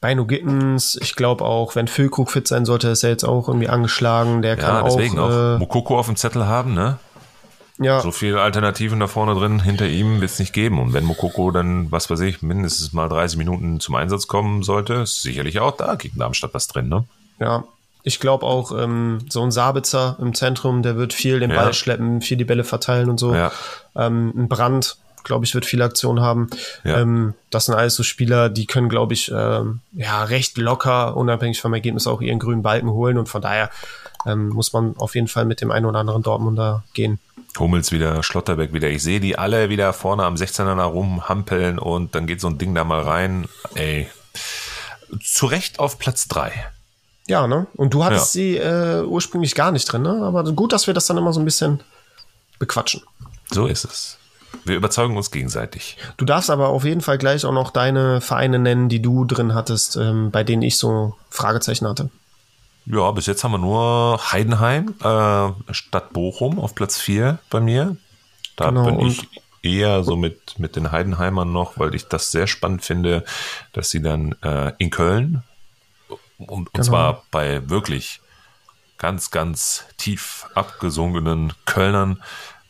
Speaker 3: Bei No Gittens, ich glaube auch, wenn Füllkrug fit sein sollte, ist er jetzt auch irgendwie angeschlagen. Der kann
Speaker 2: ja, deswegen
Speaker 3: auch,
Speaker 2: auch
Speaker 3: äh,
Speaker 2: Mokoko auf dem Zettel haben, ne?
Speaker 3: ja,
Speaker 2: So viele Alternativen da vorne drin, hinter ihm wird es nicht geben. Und wenn Mokoko dann, was weiß ich, mindestens mal 30 Minuten zum Einsatz kommen sollte, ist sicherlich auch da gegen Darmstadt was drin, ne?
Speaker 3: ja. Ich glaube auch, ähm, so ein Sabitzer im Zentrum, der wird viel den
Speaker 2: Ja.
Speaker 3: Ball schleppen, viel die Bälle verteilen und so.
Speaker 2: Ja.
Speaker 3: Ähm, ein Brand, glaube ich, wird viele Aktionen haben.
Speaker 2: Ja.
Speaker 3: Ähm, das sind alles so Spieler, die können, glaube ich, ähm, ja, recht locker, unabhängig vom Ergebnis, auch ihren grünen Balken holen. Und von daher ähm, muss man auf jeden Fall mit dem einen oder anderen Dortmunder gehen.
Speaker 2: Hummels wieder, Schlotterbeck wieder. Ich sehe die alle wieder vorne am 16er nach rumhampeln und dann geht so ein Ding da mal rein. Ey, zu Recht auf Platz 3.
Speaker 3: Ja, ne? Und du hattest
Speaker 2: Ja.
Speaker 3: sie äh, ursprünglich gar nicht drin, ne? Aber gut, dass wir das dann immer so ein bisschen bequatschen.
Speaker 2: So ist es. Wir überzeugen uns gegenseitig.
Speaker 3: Du darfst aber auf jeden Fall gleich auch noch deine Vereine nennen, die du drin hattest, ähm, bei denen ich so Fragezeichen hatte.
Speaker 2: Ja, bis jetzt haben wir nur Heidenheim äh, statt Bochum auf Platz 4 bei mir. Da
Speaker 3: Genau,
Speaker 2: bin ich eher so mit, mit den Heidenheimern noch, weil ich das sehr spannend finde, dass sie dann äh, in Köln und, und
Speaker 3: Genau.
Speaker 2: zwar bei wirklich ganz, ganz tief abgesunkenen Kölnern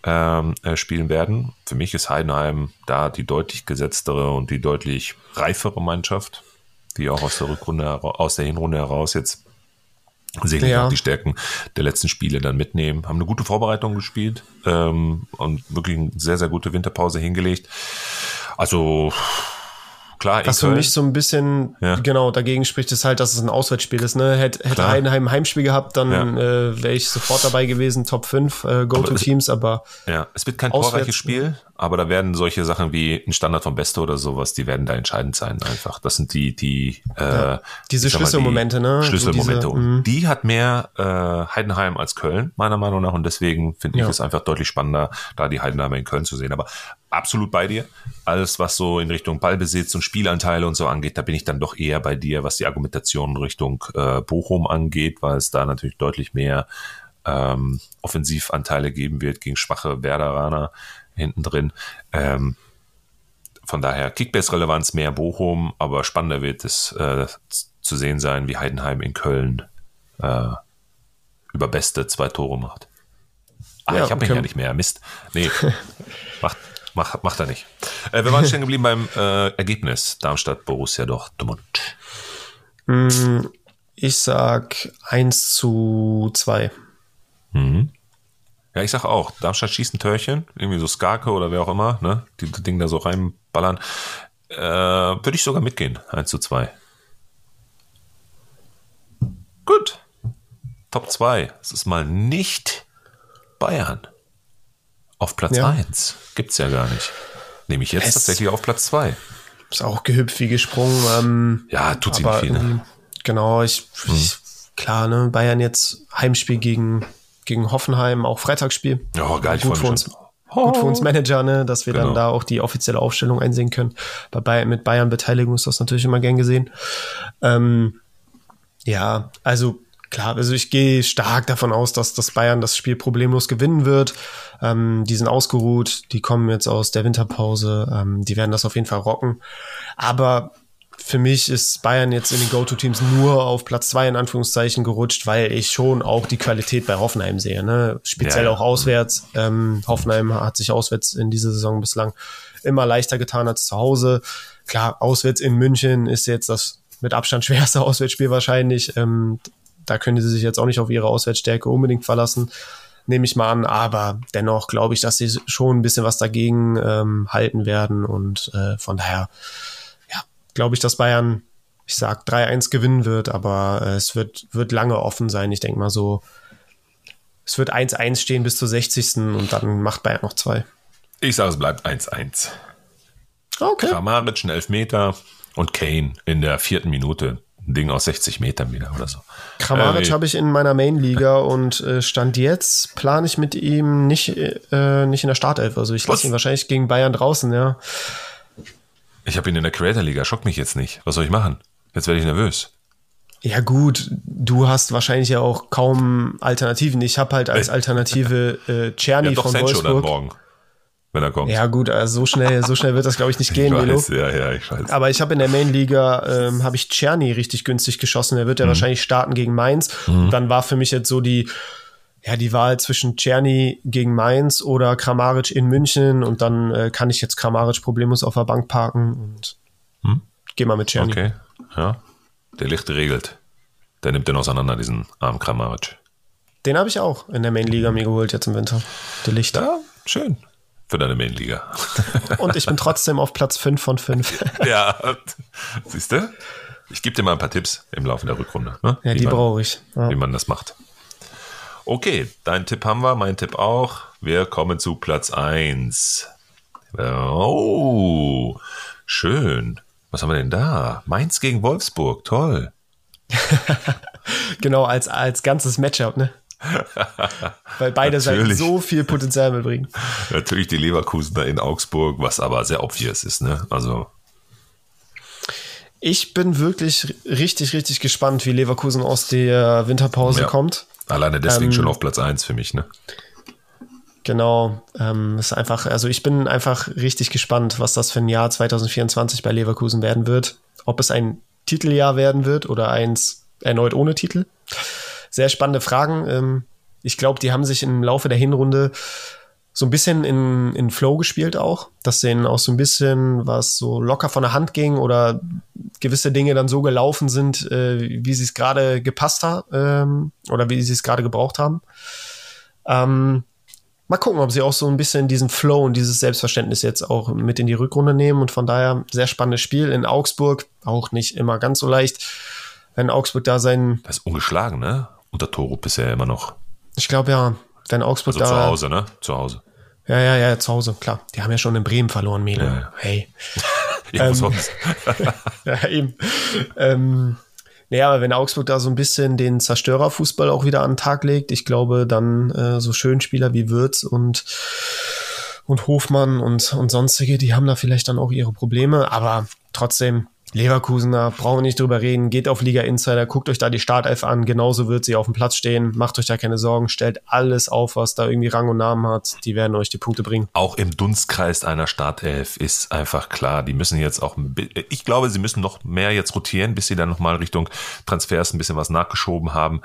Speaker 2: ähm, äh, spielen werden. Für mich ist Heidenheim da die deutlich gesetztere und die deutlich reifere Mannschaft, die auch aus der Rückrunde, aus der Hinrunde heraus jetzt sicherlich
Speaker 3: Ja.
Speaker 2: auch die Stärken der letzten Spiele dann mitnehmen. Haben eine gute Vorbereitung gespielt ähm, und wirklich eine sehr, sehr gute Winterpause hingelegt. Also klar,
Speaker 3: Was für mich so ein bisschen
Speaker 2: Ja.
Speaker 3: genau dagegen spricht, ist halt, dass es ein Auswärtsspiel ist. Ne? Hätte, hätte
Speaker 2: Klar.
Speaker 3: Heidenheim ein Heimspiel gehabt, dann
Speaker 2: Ja.
Speaker 3: äh, wäre ich sofort dabei gewesen, Top 5 äh, Go-To-Teams, aber
Speaker 2: Ja, es wird kein torreiches Spiel, aber da werden solche Sachen wie ein Standard von Beste oder sowas, die werden da entscheidend sein einfach. Das sind die, die äh,
Speaker 3: diese
Speaker 2: ich sag mal, die
Speaker 3: Schlüsselmomente, ne?
Speaker 2: Schlüsselmomente.
Speaker 3: diese,
Speaker 2: und die hat mehr äh, Heidenheim als Köln, meiner Meinung nach. Und deswegen finde ich
Speaker 3: Ja.
Speaker 2: es einfach deutlich spannender, da die Heidenheimer in Köln zu sehen. Aber absolut bei dir. Alles, was so in Richtung Ballbesitz und Spielanteile und so angeht, da bin ich dann doch eher bei dir, was die Argumentation Richtung äh, Bochum angeht, weil es da natürlich deutlich mehr ähm, Offensivanteile geben wird gegen schwache Werderaner hinten drin. Ähm, von daher Kickbase-Relevanz mehr Bochum, aber spannender wird es äh, zu sehen sein, wie Heidenheim in Köln äh, über Beste zwei Tore macht. Ah,
Speaker 3: Ja,
Speaker 2: ich habe ihn ja nicht mehr. Mist. Nee, macht, macht, macht er nicht. Äh, wir waren stehen geblieben beim äh, Ergebnis. Darmstadt, Borussia Dortmund.
Speaker 3: Mh, ich sag 1 zu 2.
Speaker 2: Ja, ich sag auch, Darmstadt schießt ein Törchen, irgendwie so Skarke oder wer auch immer, ne? Die das Ding da so reinballern. Äh, Würde ich sogar mitgehen, 1 zu 2. Gut. Top 2. Es ist mal nicht Bayern. Auf Platz
Speaker 3: Ja.
Speaker 2: 1. Gibt's ja gar nicht. Nehme ich jetzt
Speaker 3: Es-
Speaker 2: tatsächlich auf Platz 2.
Speaker 3: Ist auch gehüpft wie gesprungen. Ähm,
Speaker 2: Ja, tut sich nicht viel. Ne?
Speaker 3: irgendwie- genau, ich, ich klar, ne, Bayern jetzt Heimspiel gegen, gegen Hoffenheim, auch Freitagsspiel.
Speaker 2: Ja, geil, ich
Speaker 3: gut für uns.
Speaker 2: schon.
Speaker 3: Gut für uns Manager, ne, dass wir
Speaker 2: Genau.
Speaker 3: dann da auch die offizielle Aufstellung einsehen können. Bei Bayern, mit Bayern Beteiligung ist das natürlich immer gern gesehen. Ähm, ja, also klar, also ich gehe stark davon aus, dass das Bayern das Spiel problemlos gewinnen wird. Ähm, die sind ausgeruht, die kommen jetzt aus der Winterpause, ähm, die werden das auf jeden Fall rocken. Aber für mich ist Bayern jetzt in den Go-To-Teams nur auf Platz zwei in Anführungszeichen gerutscht, weil ich schon auch die Qualität bei Hoffenheim sehe. Ne? Speziell
Speaker 2: Ja, ja.
Speaker 3: auch auswärts. Ähm, Hoffenheim hat sich auswärts in dieser Saison bislang immer leichter getan als zu Hause. Klar, auswärts in München ist jetzt das mit Abstand schwerste Auswärtsspiel wahrscheinlich. Ähm, da können sie sich jetzt auch nicht auf ihre Auswärtsstärke unbedingt verlassen, nehme ich mal an. Aber dennoch glaube ich, dass sie schon ein bisschen was dagegen ähm, halten werden. Und äh, von daher, glaube ich, dass Bayern, ich sag 3-1 gewinnen wird, aber äh, es wird, wird lange offen sein. Ich denke mal so, es wird 1-1 stehen bis zur 60. und dann macht Bayern noch zwei.
Speaker 2: Ich sage, es bleibt 1-1.
Speaker 3: Okay.
Speaker 2: Kramaric, ein Elfmeter und Kane in der vierten Minute. Ein Ding aus 60 Metern wieder oder so.
Speaker 3: Kramaric
Speaker 2: Äh,
Speaker 3: habe ich in meiner Main-Liga und äh, Stand jetzt plane ich mit ihm nicht, äh, nicht in der Startelf. Also ich lasse ihn wahrscheinlich gegen Bayern draußen, ja.
Speaker 2: Ich habe ihn in der Creator Liga, schockt mich jetzt nicht. Was soll ich machen? Jetzt werde ich nervös.
Speaker 3: Ja gut, du hast wahrscheinlich ja auch kaum Alternativen. Ich habe halt als Alternative äh, Czerny ja, doch von Sancho Wolfsburg. Dann morgen,
Speaker 2: wenn er kommt.
Speaker 3: Ja gut, also so schnell, so schnell wird das glaube ich nicht gehen,
Speaker 2: ich weiß, Ja, ja, ich weiß.
Speaker 3: Aber ich habe in der Main Liga ähm, habe ich Czerny richtig günstig geschossen. Er wird ja mhm. wahrscheinlich starten gegen Mainz. Mhm. Dann war für mich jetzt so die ja, die Wahl zwischen Czerny gegen Mainz oder Kramaric in München und dann äh, kann ich jetzt Kramaric problemlos auf der Bank parken und hm? geh mal mit Czerny.
Speaker 2: Okay, ja. Der Lichte regelt. Der nimmt den auseinander, diesen armen Kramaric.
Speaker 3: Den habe ich auch in der Main-Liga mir geholt jetzt im Winter. Der Licht.
Speaker 2: Ja, schön. Für deine Main-Liga.
Speaker 3: und ich bin trotzdem auf Platz 5 von 5.
Speaker 2: ja, siehst du? Ich gebe dir mal ein paar Tipps im Laufe der Rückrunde.
Speaker 3: Ne? Ja, wie die brauche ich. Ja.
Speaker 2: Wie man das macht. Okay, dein Tipp haben wir, mein Tipp auch. Wir kommen zu Platz 1. Oh, schön. Was haben wir denn da? Mainz gegen Wolfsburg, toll.
Speaker 3: genau, als, als ganzes Matchup, ne? Weil beide Seiten so viel Potenzial mitbringen.
Speaker 2: Natürlich die Leverkusener in Augsburg, was aber sehr obvious ist, ne? Also.
Speaker 3: Ich bin wirklich richtig, richtig gespannt, wie Leverkusen aus der Winterpause ja. kommt.
Speaker 2: Alleine deswegen ähm, schon auf Platz 1 für mich, ne?
Speaker 3: Genau, ähm, ist einfach, also ich bin einfach richtig gespannt, was das für ein Jahr 2024 bei Leverkusen werden wird. Ob es ein Titeljahr werden wird oder eins erneut ohne Titel. Sehr spannende Fragen. Ähm, ich glaube, die haben sich im Laufe der Hinrunde so ein bisschen in, in Flow gespielt auch, dass denen auch so ein bisschen was so locker von der Hand ging oder gewisse Dinge dann so gelaufen sind, äh, wie sie es gerade gepasst hat ähm, oder wie sie es gerade gebraucht haben. Ähm, mal gucken, ob sie auch so ein bisschen diesen Flow und dieses Selbstverständnis jetzt auch mit in die Rückrunde nehmen und von daher sehr spannendes Spiel in Augsburg, auch nicht immer ganz so leicht. Wenn Augsburg da sein.
Speaker 2: Das ist ungeschlagen, ne? Unter Toro bisher immer noch.
Speaker 3: Ich glaube ja, wenn Augsburg
Speaker 2: also
Speaker 3: da.
Speaker 2: Zu Hause, ne? Zu Hause.
Speaker 3: Ja, ja, ja, zu Hause, klar. Die haben ja schon in Bremen verloren, Melo. Ja. Hey.
Speaker 2: ja, ähm, sonst.
Speaker 3: ja, eben. Ähm, naja, aber wenn Augsburg da so ein bisschen den Zerstörerfußball auch wieder an den Tag legt, ich glaube, dann äh, so schön Spieler wie Würz und und Hofmann und, und sonstige, die haben da vielleicht dann auch ihre Probleme, aber trotzdem, Leverkusener, brauchen wir nicht drüber reden, geht auf Liga Insider, guckt euch da die Startelf an, genauso wird sie auf dem Platz stehen, macht euch da keine Sorgen, stellt alles auf, was da irgendwie Rang und Namen hat, die werden euch die Punkte bringen.
Speaker 2: Auch im Dunstkreis einer Startelf ist einfach klar, die müssen jetzt auch, ich glaube, sie müssen noch mehr jetzt rotieren, bis sie dann nochmal Richtung Transfers ein bisschen was nachgeschoben haben.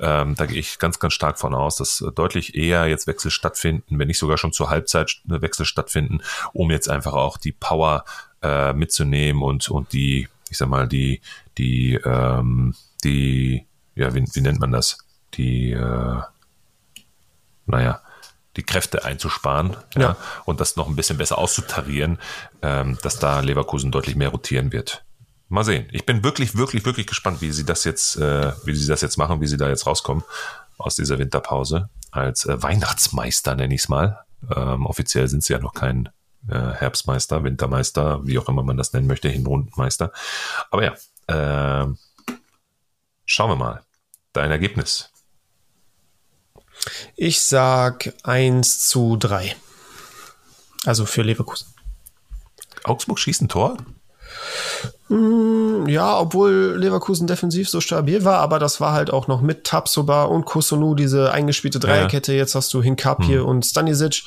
Speaker 2: Ähm, da gehe ich ganz, ganz stark von aus, dass deutlich eher jetzt Wechsel stattfinden, wenn nicht sogar schon zur Halbzeit Wechsel stattfinden, um jetzt einfach auch die Power äh, mitzunehmen und, und die, ich sag mal, die, die, ähm, die, ja, wie, wie nennt man das? Die, äh, naja, die Kräfte einzusparen ja. ja. und das noch ein bisschen besser auszutarieren, ähm, dass da Leverkusen deutlich mehr rotieren wird. Mal sehen. Ich bin wirklich, wirklich, wirklich gespannt, wie sie das jetzt, äh, wie sie das jetzt machen, wie sie da jetzt rauskommen aus dieser Winterpause als äh, Weihnachtsmeister, nenne ich es mal. Ähm, offiziell sind sie ja noch kein äh, Herbstmeister, Wintermeister, wie auch immer man das nennen möchte, Hinrundenmeister. Aber ja, äh, schauen wir mal. Dein Ergebnis.
Speaker 3: Ich sag 1 zu 3. Also für Leverkusen.
Speaker 2: Augsburg schießt ein Tor?
Speaker 3: Mm, ja, obwohl Leverkusen defensiv so stabil war, aber das war halt auch noch mit Tapsoba und Kosunu, diese eingespielte Dreierkette. Jetzt hast du Hinkapie hm. und Stanisic.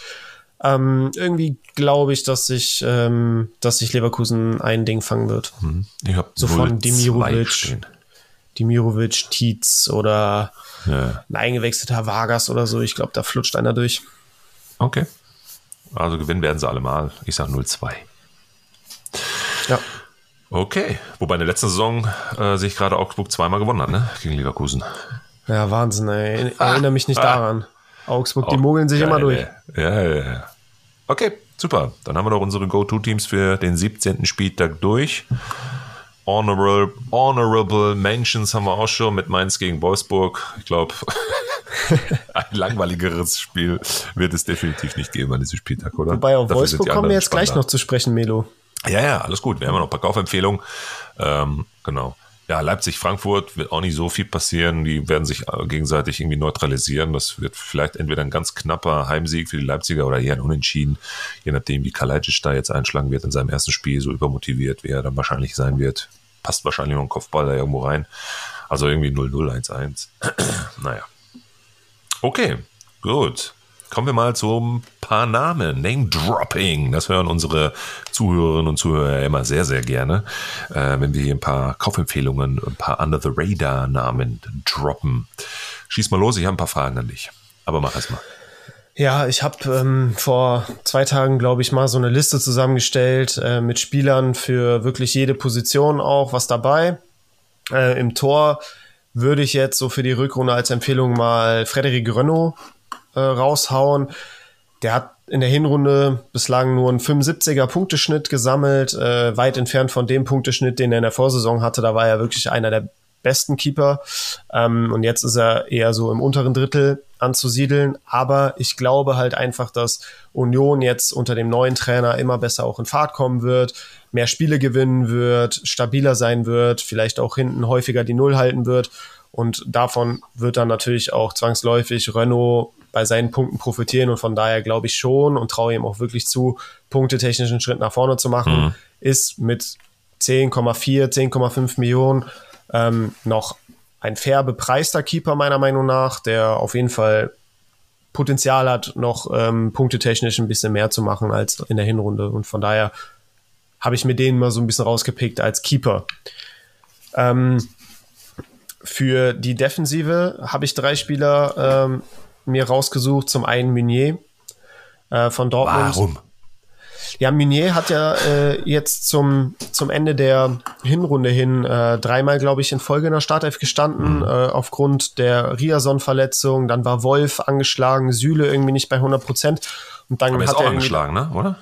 Speaker 3: Ähm, irgendwie glaube ich, dass sich, ähm, dass sich Leverkusen ein Ding fangen wird.
Speaker 2: Hm. Ich habe
Speaker 3: so von Dimirovic, Dimirovic, Tietz oder ja. ein eingewechselter Vargas oder so. Ich glaube, da flutscht einer durch.
Speaker 2: Okay. Also gewinnen werden sie alle mal. Ich sage 0-2.
Speaker 3: Ja.
Speaker 2: Okay. Wobei in der letzten Saison äh, sich gerade Augsburg zweimal gewonnen hat, ne? Gegen Leverkusen.
Speaker 3: Ja, Wahnsinn, ey. Erinnere mich nicht ah. daran. Augsburg, die mogeln sich geil, immer durch.
Speaker 2: Ja, ja, ja. Okay, super. Dann haben wir doch unsere Go-To-Teams für den 17. Spieltag durch. Honorable, honorable Mentions haben wir auch schon mit Mainz gegen Wolfsburg. Ich glaube, ein langweiligeres Spiel wird es definitiv nicht geben an diesem Spieltag, oder?
Speaker 3: Wobei auf Dafür Wolfsburg kommen wir jetzt spannender. gleich noch zu sprechen, Melo.
Speaker 2: Ja, ja, alles gut. Wir haben noch ein paar Kaufempfehlungen. Ähm, genau. Ja, Leipzig-Frankfurt wird auch nicht so viel passieren. Die werden sich äh, gegenseitig irgendwie neutralisieren. Das wird vielleicht entweder ein ganz knapper Heimsieg für die Leipziger oder eher ein Unentschieden, je nachdem, wie Kalajdzic da jetzt einschlagen wird in seinem ersten Spiel, so übermotiviert, wie er dann wahrscheinlich sein wird. Passt wahrscheinlich noch ein Kopfball da irgendwo rein. Also irgendwie 0-0-1-1. naja. Okay, gut. Kommen wir mal zu ein paar Namen. Name Dropping. Das hören unsere Zuhörerinnen und Zuhörer immer sehr, sehr gerne. Äh, wenn wir hier ein paar Kaufempfehlungen, ein paar Under the Radar Namen droppen. Schieß mal los, ich habe ein paar Fragen an dich. Aber mach erst mal.
Speaker 3: Ja, ich habe ähm, vor zwei Tagen, glaube ich, mal so eine Liste zusammengestellt äh, mit Spielern für wirklich jede Position auch was dabei. Äh, Im Tor würde ich jetzt so für die Rückrunde als Empfehlung mal Frederik Renault äh, raushauen. Der hat in der Hinrunde bislang nur einen 75er Punkteschnitt gesammelt, äh, weit entfernt von dem Punkteschnitt, den er in der Vorsaison hatte. Da war er wirklich einer der besten Keeper. Ähm, und jetzt ist er eher so im unteren Drittel anzusiedeln. Aber ich glaube halt einfach, dass Union jetzt unter dem neuen Trainer immer besser auch in Fahrt kommen wird, mehr Spiele gewinnen wird, stabiler sein wird, vielleicht auch hinten häufiger die Null halten wird. Und davon wird dann natürlich auch zwangsläufig Renault bei seinen Punkten profitieren. Und von daher glaube ich schon und traue ihm auch wirklich zu, punktetechnischen Schritt nach vorne zu machen. Mhm. Ist mit 10,4, 10,5 Millionen ähm, noch ein fair bepreister Keeper meiner Meinung nach, der auf jeden Fall Potenzial hat, noch ähm, punktetechnisch ein bisschen mehr zu machen als in der Hinrunde. Und von daher habe ich mir den mal so ein bisschen rausgepickt als Keeper. Ähm, für die Defensive habe ich drei Spieler ähm, mir rausgesucht. Zum einen Meunier äh, von Dortmund.
Speaker 2: Warum?
Speaker 3: Ja, Meunier hat ja äh, jetzt zum, zum Ende der Hinrunde hin äh, dreimal, glaube ich, in Folge in der Startelf gestanden, mhm. äh, aufgrund der Riason-Verletzung. Dann war Wolf angeschlagen, Süle irgendwie nicht bei 100 Prozent. Und dann
Speaker 2: Aber
Speaker 3: hat
Speaker 2: ist auch
Speaker 3: er
Speaker 2: angeschlagen, ne? oder?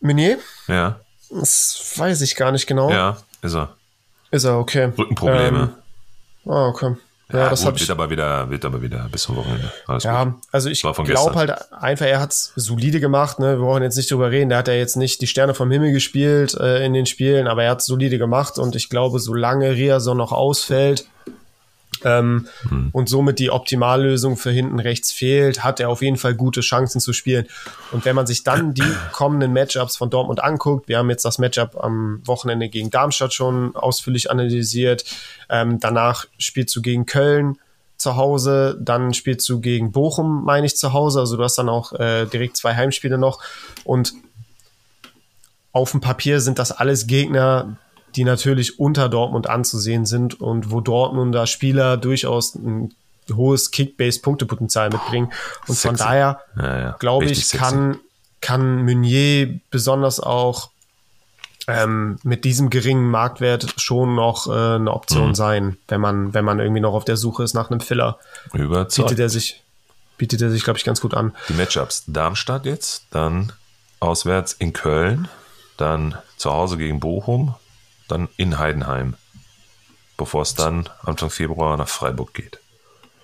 Speaker 3: Meunier?
Speaker 2: Ja.
Speaker 3: Das weiß ich gar nicht genau.
Speaker 2: Ja, ist er.
Speaker 3: Ist er, okay.
Speaker 2: Rückenprobleme.
Speaker 3: Ähm, oh, okay.
Speaker 2: Ja, ja das gut, wird aber wieder, wird aber wieder bis zum Wochenende.
Speaker 3: Alles ja, gut. also ich glaube halt einfach, er hat's solide gemacht. Ne? Wir brauchen jetzt nicht drüber reden. Der hat ja jetzt nicht die Sterne vom Himmel gespielt äh, in den Spielen, aber er hat's solide gemacht und ich glaube, solange Riason noch ausfällt, ähm, hm. und somit die Optimallösung für hinten rechts fehlt, hat er auf jeden Fall gute Chancen zu spielen. Und wenn man sich dann die kommenden Matchups von Dortmund anguckt, wir haben jetzt das Matchup am Wochenende gegen Darmstadt schon ausführlich analysiert, ähm, danach spielst du gegen Köln zu Hause, dann spielst du gegen Bochum, meine ich, zu Hause, also du hast dann auch äh, direkt zwei Heimspiele noch und auf dem Papier sind das alles Gegner, die natürlich unter Dortmund anzusehen sind und wo Dortmunder Spieler durchaus ein hohes Kickbase-Punktepotenzial mitbringen. Und sexy. von daher, ja, ja. glaube ich, kann, kann Meunier besonders auch ähm, mit diesem geringen Marktwert schon noch äh, eine Option mhm. sein, wenn man, wenn man irgendwie noch auf der Suche ist nach einem Filler.
Speaker 2: Überzeugt.
Speaker 3: Bietet er sich, bietet er sich, glaube ich, ganz gut an.
Speaker 2: Die Matchups Darmstadt jetzt, dann auswärts in Köln, dann zu Hause gegen Bochum, dann in Heidenheim, bevor es dann Anfang Februar nach Freiburg geht.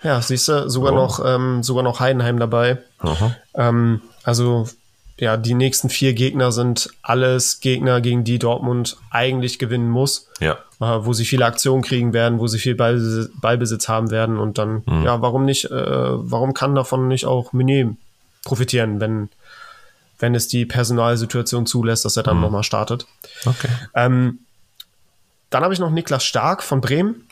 Speaker 3: Ja, siehst du, sogar, oh. noch, ähm, sogar noch Heidenheim dabei. Ähm, also ja, die nächsten vier Gegner sind alles Gegner, gegen die Dortmund eigentlich gewinnen muss.
Speaker 2: Ja.
Speaker 3: Äh, wo sie viele Aktionen kriegen werden, wo sie viel Ballbesitz, Ballbesitz haben werden und dann, mhm. ja, warum nicht, äh, warum kann davon nicht auch Meunier profitieren, wenn, wenn es die Personalsituation zulässt, dass er dann mhm. nochmal startet.
Speaker 2: Okay.
Speaker 3: Ähm, dann habe ich noch Niklas Stark von Bremen.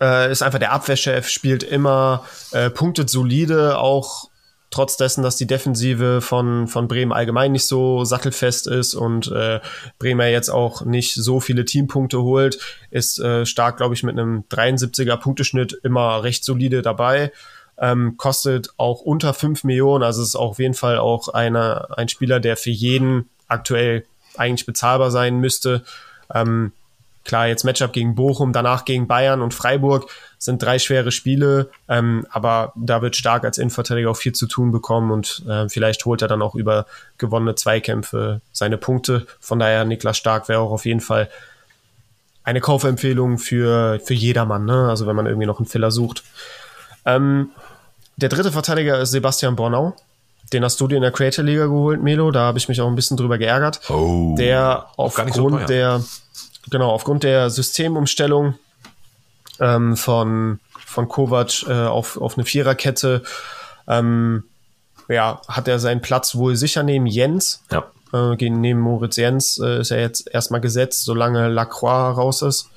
Speaker 3: Äh, ist einfach der Abwehrchef, spielt immer, äh, punktet solide, auch trotz dessen, dass die Defensive von, von Bremen allgemein nicht so sattelfest ist und äh, Bremer jetzt auch nicht so viele Teampunkte holt, ist äh, stark, glaube ich, mit einem 73er Punkteschnitt immer recht solide dabei. Ähm, kostet auch unter 5 Millionen, also ist auf jeden Fall auch eine, ein Spieler, der für jeden aktuell eigentlich bezahlbar sein müsste. Ähm, Klar, jetzt Matchup gegen Bochum, danach gegen Bayern und Freiburg sind drei schwere Spiele, ähm, aber da wird Stark als Innenverteidiger auch viel zu tun bekommen und äh, vielleicht holt er dann auch über gewonnene Zweikämpfe seine Punkte. Von daher, Niklas Stark wäre auch auf jeden Fall eine Kaufempfehlung für, für jedermann, ne? also wenn man irgendwie noch einen Filler sucht. Ähm, der dritte Verteidiger ist Sebastian Bornau. Den hast du dir in der Creator Liga geholt, Melo. Da habe ich mich auch ein bisschen drüber geärgert.
Speaker 2: Oh,
Speaker 3: der aufgrund so der genau, aufgrund der Systemumstellung ähm, von, von Kovac äh, auf, auf eine Viererkette, ähm, ja, hat er seinen Platz wohl sicher neben Jens.
Speaker 2: Ja.
Speaker 3: Äh, gegen, neben Moritz Jens äh, ist er jetzt erstmal gesetzt, solange Lacroix raus ist.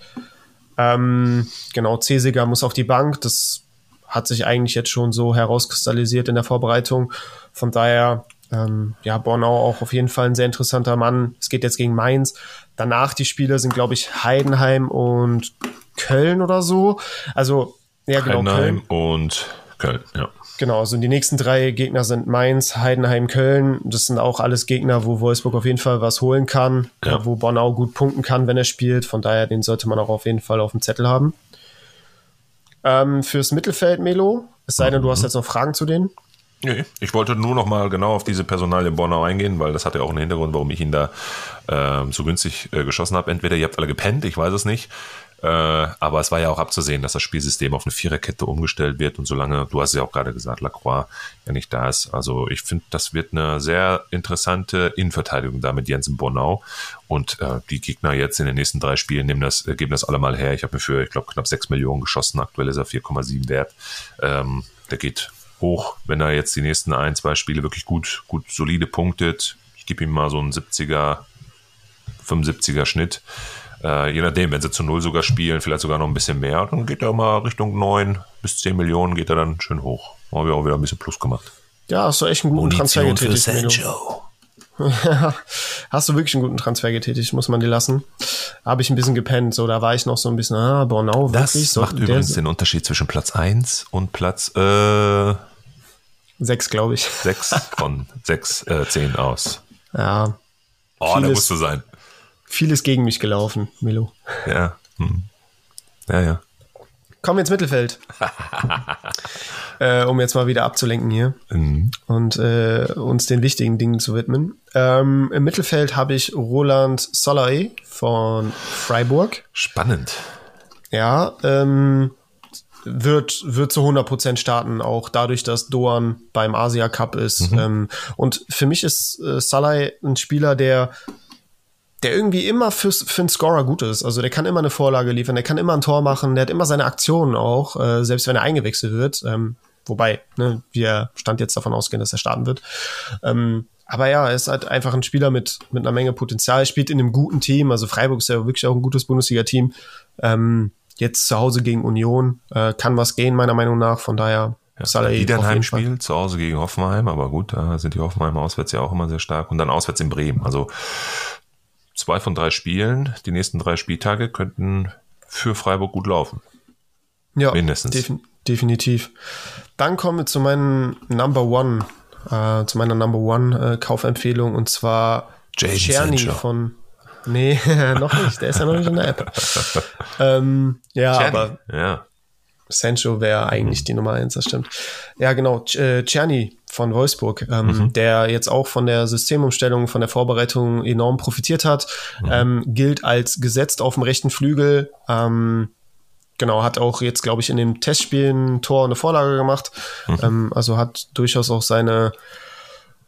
Speaker 3: Ähm, genau, Cesiger muss auf die Bank. Das hat sich eigentlich jetzt schon so herauskristallisiert in der Vorbereitung. Von daher, ähm, ja, Bornau auch auf jeden Fall ein sehr interessanter Mann. Es geht jetzt gegen Mainz. Danach die Spiele sind, glaube ich, Heidenheim und Köln oder so. Also, ja, genau.
Speaker 2: Heidenheim Köln. und Köln, ja.
Speaker 3: Genau, also die nächsten drei Gegner sind Mainz, Heidenheim, Köln. Das sind auch alles Gegner, wo Wolfsburg auf jeden Fall was holen kann, ja. wo Bornau gut punkten kann, wenn er spielt. Von daher, den sollte man auch auf jeden Fall auf dem Zettel haben. Ähm, fürs Mittelfeld, Melo, es sei denn, du hast mhm. jetzt noch Fragen zu denen.
Speaker 2: Nee, ich wollte nur noch mal genau auf diese Personalie Bornau eingehen, weil das hat ja auch einen Hintergrund, warum ich ihn da äh, so günstig äh, geschossen habe. Entweder ihr habt alle gepennt, ich weiß es nicht, äh, aber es war ja auch abzusehen, dass das Spielsystem auf eine Viererkette umgestellt wird und solange, du hast es ja auch gerade gesagt, Lacroix ja nicht da ist. Also ich finde, das wird eine sehr interessante Innenverteidigung da mit Jensen Bornau und äh, die Gegner jetzt in den nächsten drei Spielen nehmen das, äh, geben das alle mal her. Ich habe mir für, ich glaube, knapp sechs Millionen geschossen. Aktuell ist er 4,7 wert. Ähm, der geht hoch, wenn er jetzt die nächsten ein, zwei Spiele wirklich gut, gut solide punktet. Ich gebe ihm mal so einen 70er, 75er Schnitt. Äh, je nachdem, wenn sie zu Null sogar spielen, vielleicht sogar noch ein bisschen mehr, dann geht er mal Richtung 9 bis 10 Millionen, geht er dann schön hoch. Haben wir auch wieder ein bisschen Plus gemacht.
Speaker 3: Ja, hast du echt einen guten Transfer getätigt. hast du wirklich einen guten Transfer getätigt, muss man dir lassen. Habe ich ein bisschen gepennt, so da war ich noch so ein bisschen, ah, Bornau,
Speaker 2: das wirklich. Das macht so, übrigens den Unterschied zwischen Platz 1 und Platz äh,
Speaker 3: 6, glaube ich.
Speaker 2: 6 von 6, äh, 10 aus.
Speaker 3: Ja.
Speaker 2: Oh, da musst du sein
Speaker 3: vieles gegen mich gelaufen, Milo.
Speaker 2: Ja. Hm. Ja, ja.
Speaker 3: Kommen wir ins Mittelfeld. äh, um jetzt mal wieder abzulenken hier mhm. und äh, uns den wichtigen Dingen zu widmen. Ähm, Im Mittelfeld habe ich Roland Solay von Freiburg.
Speaker 2: Spannend.
Speaker 3: Ja, ähm, wird, wird zu 100% starten, auch dadurch, dass Doan beim Asia Cup ist. Mhm. Ähm, und für mich ist äh, Salai ein Spieler, der der irgendwie immer fürs, für einen Scorer gut ist. Also der kann immer eine Vorlage liefern, der kann immer ein Tor machen, der hat immer seine Aktionen auch, äh, selbst wenn er eingewechselt wird. Ähm, wobei, ne, wir stand jetzt davon ausgehen, dass er starten wird. Ähm, aber ja, er ist halt einfach ein Spieler mit, mit einer Menge Potenzial, spielt in einem guten Team. Also Freiburg ist ja wirklich auch ein gutes Bundesliga-Team. Ähm, jetzt zu Hause gegen Union äh, kann was gehen, meiner Meinung nach. Von daher
Speaker 2: ja, Salah wieder ein Heimspiel zu Hause gegen Hoffenheim, aber gut, da sind die Hoffenheimer auswärts ja auch immer sehr stark und dann auswärts in Bremen. Also zwei von drei Spielen, die nächsten drei Spieltage könnten für Freiburg gut laufen.
Speaker 3: Ja, mindestens. Def definitiv. Dann kommen wir zu meinem Number One, äh, zu meiner Number One äh, Kaufempfehlung und zwar
Speaker 2: Czerny
Speaker 3: von. Nee, noch nicht. Der ist ja noch nicht in der App. ähm, ja, Czerny. aber.
Speaker 2: Ja.
Speaker 3: Sancho wäre eigentlich mhm. die Nummer eins, das stimmt. Ja, genau. Äh, Czerny von Wolfsburg, ähm, mhm. der jetzt auch von der Systemumstellung, von der Vorbereitung enorm profitiert hat, mhm. ähm, gilt als gesetzt auf dem rechten Flügel. Ähm, genau, hat auch jetzt, glaube ich, in dem Testspiel ein Tor und eine Vorlage gemacht. Mhm. Ähm, also hat durchaus auch seine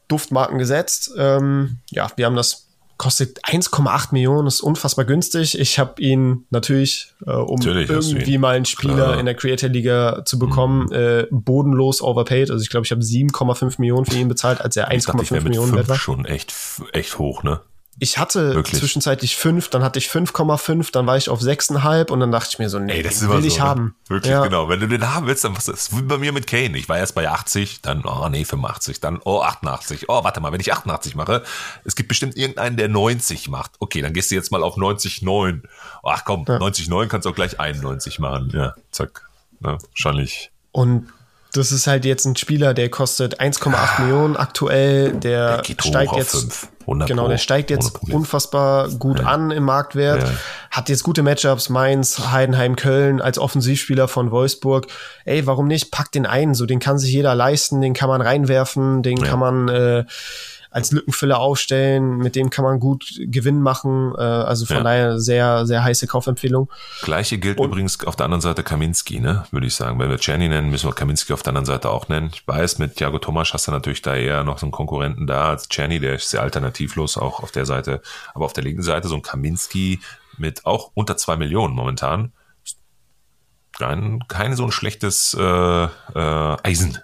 Speaker 3: Duftmarken gesetzt. Ähm, ja, wir haben das kostet 1,8 Millionen, ist unfassbar günstig. Ich habe ihn natürlich, äh, um natürlich irgendwie mal einen Spieler Klar. in der Creator Liga zu bekommen, mhm. äh, bodenlos overpaid. Also ich glaube, ich habe 7,5 Millionen für ihn bezahlt, als er 1,5 Millionen wert war.
Speaker 2: Schon echt, echt hoch, ne?
Speaker 3: Ich hatte Wirklich? zwischenzeitlich fünf, dann hatte ich 5,5, dann war ich auf 6,5 und dann dachte ich mir so, nee, Ey, das will ich so, ne? haben.
Speaker 2: Wirklich, ja. genau. Wenn du den haben willst, dann was ist wie bei mir mit Kane. Ich war erst bei 80, dann, oh nee, 85, dann, oh 88. Oh, warte mal, wenn ich 88 mache, es gibt bestimmt irgendeinen, der 90 macht. Okay, dann gehst du jetzt mal auf 90,9. Ach komm, ja. 90,9 kannst du auch gleich 91 machen. Ja, zack. Ja, wahrscheinlich.
Speaker 3: Und das ist halt jetzt ein Spieler, der kostet 1,8 ah, Millionen aktuell, der, der steigt jetzt genau, der steigt jetzt unfassbar gut ja. an im Marktwert, ja. hat jetzt gute Matchups Mainz, Heidenheim, Köln als Offensivspieler von Wolfsburg. Ey, warum nicht? Pack den ein, so den kann sich jeder leisten, den kann man reinwerfen, den ja. kann man äh, als Lückenfüller aufstellen. Mit dem kann man gut Gewinn machen. Äh, also von ja. daher sehr, sehr heiße Kaufempfehlung.
Speaker 2: Gleiche gilt Und, übrigens auf der anderen Seite Kaminski, ne? Würde ich sagen. Wenn wir Czerny nennen, müssen wir Kaminski auf der anderen Seite auch nennen. Ich weiß, mit Thiago Thomas hast du natürlich da eher noch so einen Konkurrenten da als Czerny, der ist sehr alternativlos auch auf der Seite. Aber auf der linken Seite so ein Kaminski mit auch unter zwei Millionen momentan. Kein, kein so ein schlechtes äh, äh, Eisen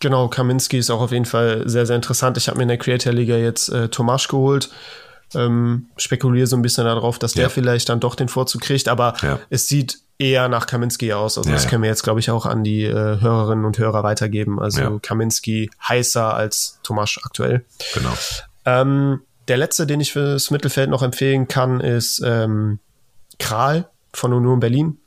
Speaker 3: Genau, Kaminski ist auch auf jeden Fall sehr, sehr interessant. Ich habe mir in der Creator Liga jetzt äh, Tomasch geholt. ähm, spekuliere so ein bisschen darauf, dass ja. der vielleicht dann doch den Vorzug kriegt, aber ja. es sieht eher nach Kaminski aus. Also ja, das können wir jetzt, glaube ich, auch an die äh, Hörerinnen und Hörer weitergeben. Also Kaminski heißer als Tomasch aktuell.
Speaker 2: Genau.
Speaker 3: Ähm, der letzte, den ich fürs Mittelfeld noch empfehlen kann, ist ähm, Kral von Union Berlin.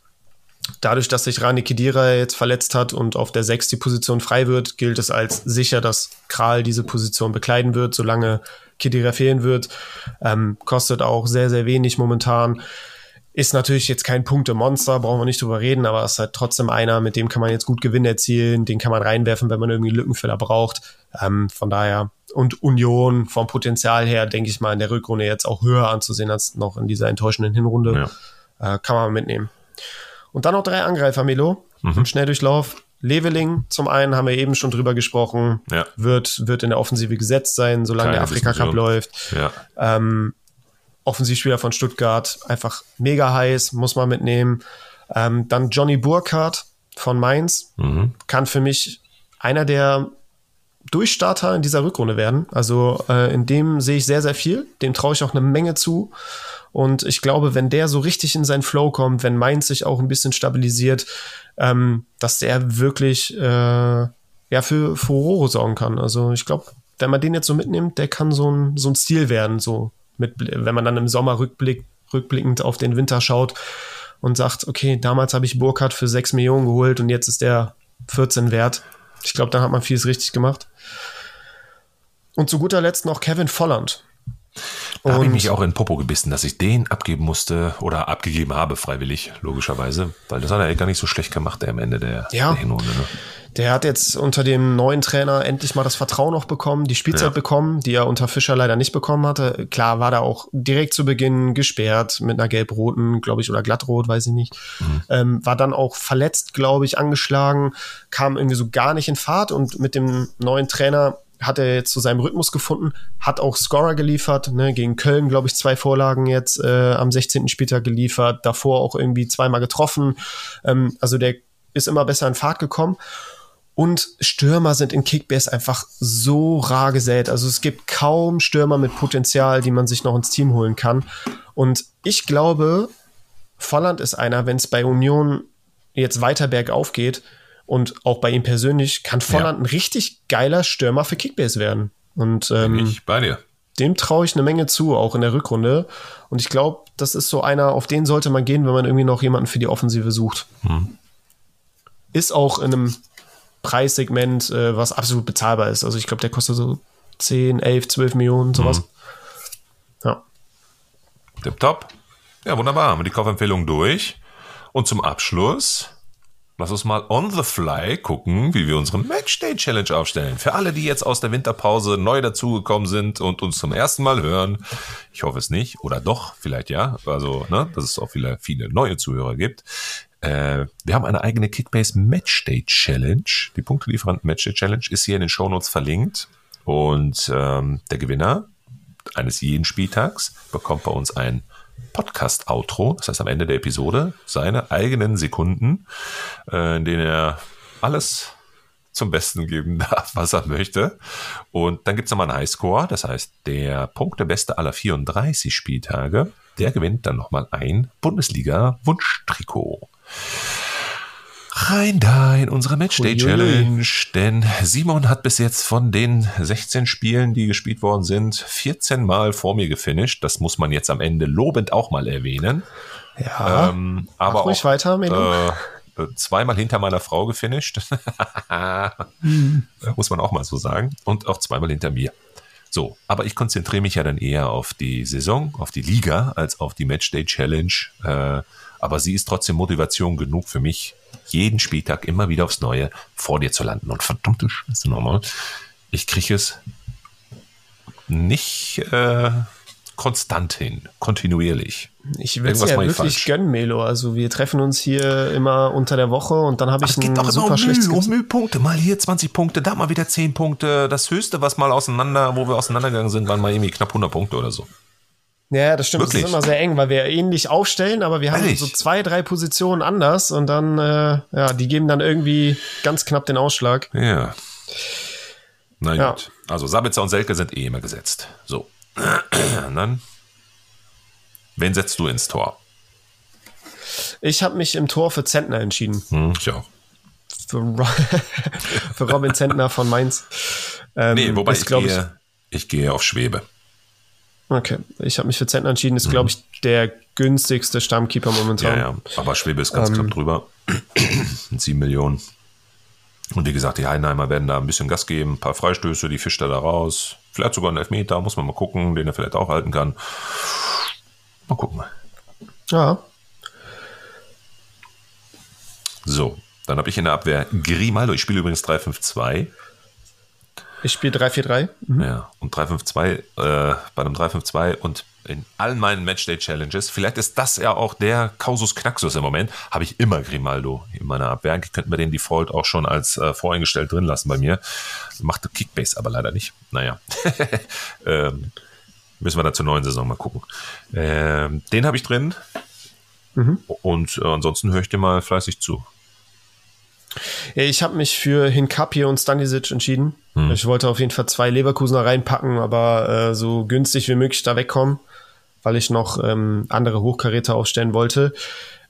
Speaker 3: Dadurch, dass sich Rani Kedira jetzt verletzt hat und auf der 6 die Position frei wird, gilt es als sicher, dass Kral diese Position bekleiden wird, solange Kedira fehlen wird. Ähm, kostet auch sehr, sehr wenig momentan. Ist natürlich jetzt kein Punkte-Monster, brauchen wir nicht drüber reden, aber ist halt trotzdem einer, mit dem kann man jetzt gut Gewinn erzielen, den kann man reinwerfen, wenn man irgendwie Lückenfüller braucht. Ähm, von daher, und Union vom Potenzial her, denke ich mal, in der Rückrunde jetzt auch höher anzusehen als noch in dieser enttäuschenden Hinrunde. Ja. Äh, kann man mitnehmen. Und dann noch drei Angreifer, Melo. Mhm. Schnelldurchlauf. Leveling zum einen haben wir eben schon drüber gesprochen, ja. wird, wird in der Offensive gesetzt sein, solange Keine der Afrika Cup läuft.
Speaker 2: Ja.
Speaker 3: Ähm, Offensivspieler von Stuttgart, einfach mega heiß, muss man mitnehmen. Ähm, dann Johnny Burkhardt von Mainz, mhm. kann für mich einer der Durchstarter in dieser Rückrunde werden. Also äh, in dem sehe ich sehr, sehr viel. Dem traue ich auch eine Menge zu. Und ich glaube, wenn der so richtig in seinen Flow kommt, wenn Mainz sich auch ein bisschen stabilisiert, ähm, dass der wirklich äh, ja für Furore sorgen kann. Also ich glaube, wenn man den jetzt so mitnimmt, der kann so ein, so ein Stil werden, so mit, wenn man dann im Sommer rückblick, rückblickend auf den Winter schaut und sagt, okay, damals habe ich Burkhardt für 6 Millionen geholt und jetzt ist der 14 wert. Ich glaube, da hat man vieles richtig gemacht. Und zu guter Letzt noch Kevin Volland.
Speaker 2: Da habe ich mich auch in Popo gebissen, dass ich den abgeben musste oder abgegeben habe, freiwillig, logischerweise. Weil das hat er gar nicht so schlecht gemacht, der am Ende der,
Speaker 3: ja. der Hinrunde. Ne? Der hat jetzt unter dem neuen Trainer endlich mal das Vertrauen noch bekommen, die Spielzeit ja. bekommen, die er unter Fischer leider nicht bekommen hatte. Klar war da auch direkt zu Beginn gesperrt mit einer gelb-roten, glaube ich, oder glattrot, weiß ich nicht. Mhm. Ähm, war dann auch verletzt, glaube ich, angeschlagen, kam irgendwie so gar nicht in Fahrt und mit dem neuen Trainer hat er jetzt zu seinem Rhythmus gefunden, hat auch Scorer geliefert, ne, gegen Köln, glaube ich, zwei Vorlagen jetzt äh, am 16. Spieltag geliefert, davor auch irgendwie zweimal getroffen. Ähm, also der ist immer besser in Fahrt gekommen. Und Stürmer sind in Kickbase einfach so rar gesät. Also es gibt kaum Stürmer mit Potenzial, die man sich noch ins Team holen kann. Und ich glaube, Volland ist einer, wenn es bei Union jetzt weiter bergauf geht, und auch bei ihm persönlich kann Volland ja. ein richtig geiler Stürmer für Kickbase werden. Und ähm,
Speaker 2: ich bei dir.
Speaker 3: Dem traue ich eine Menge zu, auch in der Rückrunde. Und ich glaube, das ist so einer, auf den sollte man gehen, wenn man irgendwie noch jemanden für die Offensive sucht. Hm. Ist auch in einem Preissegment, äh, was absolut bezahlbar ist. Also ich glaube, der kostet so 10, 11, 12 Millionen, sowas. Hm. Ja.
Speaker 2: Tip top. Ja, wunderbar. Haben wir die Kaufempfehlung durch. Und zum Abschluss Lass uns mal on the fly gucken, wie wir unsere Matchday Challenge aufstellen. Für alle, die jetzt aus der Winterpause neu dazugekommen sind und uns zum ersten Mal hören. Ich hoffe es nicht. Oder doch, vielleicht ja. Also, ne, dass es auch viele, viele neue Zuhörer gibt. Äh, wir haben eine eigene Kickbase Matchday Challenge. Die Punktelieferanten Matchday Challenge ist hier in den Shownotes verlinkt. Und ähm, der Gewinner eines jeden Spieltags bekommt bei uns ein Podcast-Outro, das heißt am Ende der Episode, seine eigenen Sekunden, äh, in denen er alles zum Besten geben darf, was er möchte. Und dann gibt es nochmal einen Highscore, das heißt der Punktebeste aller 34 Spieltage, der gewinnt dann nochmal ein Bundesliga-Wunschtrikot rein da in unsere Matchday Challenge. Denn Simon hat bis jetzt von den 16 Spielen, die gespielt worden sind, 14 Mal vor mir gefinisht. Das muss man jetzt am Ende lobend auch mal erwähnen.
Speaker 3: Ja. Ähm, aber auch, weiter,
Speaker 2: Melo. Äh, zweimal hinter meiner Frau gefinisht. hm. Muss man auch mal so sagen. Und auch zweimal hinter mir. So, aber ich konzentriere mich ja dann eher auf die Saison, auf die Liga, als auf die Matchday Challenge. Äh, aber sie ist trotzdem Motivation genug für mich, jeden Spieltag immer wieder aufs Neue vor dir zu landen. Und verdammte Scheiße nochmal, ich kriege es nicht äh, konstant hin, kontinuierlich.
Speaker 3: Ich will es ja wirklich falsch. gönnen, Melo. Also wir treffen uns hier immer unter der Woche und dann habe ich
Speaker 2: ein super um schlechtes um Mühpunkte. Mal hier 20 Punkte, da mal wieder 10 Punkte. Das Höchste, was mal auseinander, wo wir auseinandergegangen sind, waren mal irgendwie knapp 100 Punkte oder so.
Speaker 3: Ja, das stimmt. Wirklich? Das ist immer sehr eng, weil wir ähnlich aufstellen, aber wir haben Ehrlich? so zwei, drei Positionen anders und dann, äh, ja, die geben dann irgendwie ganz knapp den Ausschlag.
Speaker 2: Ja. Na ja. gut. Also Sabitzer und Selke sind eh immer gesetzt. So. Dann, wen setzt du ins Tor?
Speaker 3: Ich habe mich im Tor für Zentner entschieden.
Speaker 2: Hm, ich auch.
Speaker 3: Für, Ro für Robin Zentner von Mainz.
Speaker 2: Ähm, nee, wobei ich gehe, ich, ich gehe auf Schwebe.
Speaker 3: Okay, ich habe mich für Zentner entschieden. Ist, mhm. glaube ich, der günstigste Stammkeeper momentan.
Speaker 2: Ja, ja. aber Schwebe ist ganz ähm, knapp drüber. 7 Millionen. Und wie gesagt, die Heidenheimer werden da ein bisschen Gas geben, ein paar Freistöße, die fischt er da raus. Vielleicht sogar einen Elfmeter, muss man mal gucken, den er vielleicht auch halten kann. Mal gucken.
Speaker 3: Ja.
Speaker 2: So, dann habe ich in der Abwehr Grimaldo. Ich spiele übrigens 3-5-2.
Speaker 3: Ich spiele 3-4-3.
Speaker 2: Mhm. Ja, und 3-5-2, äh, bei einem 3-5-2 und in allen meinen Matchday-Challenges, vielleicht ist das ja auch der Kausus Knaxus im Moment, habe ich immer Grimaldo in meiner Abwehr. Könnten wir den Default auch schon als äh, voreingestellt drin lassen bei mir. Macht Kickbase aber leider nicht. Naja. ähm, müssen wir dann zur neuen Saison mal gucken. Ähm, den habe ich drin. Mhm. Und äh, ansonsten höre ich dir mal fleißig zu.
Speaker 3: Ich habe mich für Hinkapie und Stanisic entschieden. Hm. Ich wollte auf jeden Fall zwei Leverkusener reinpacken, aber äh, so günstig wie möglich da wegkommen, weil ich noch ähm, andere Hochkaräter aufstellen wollte.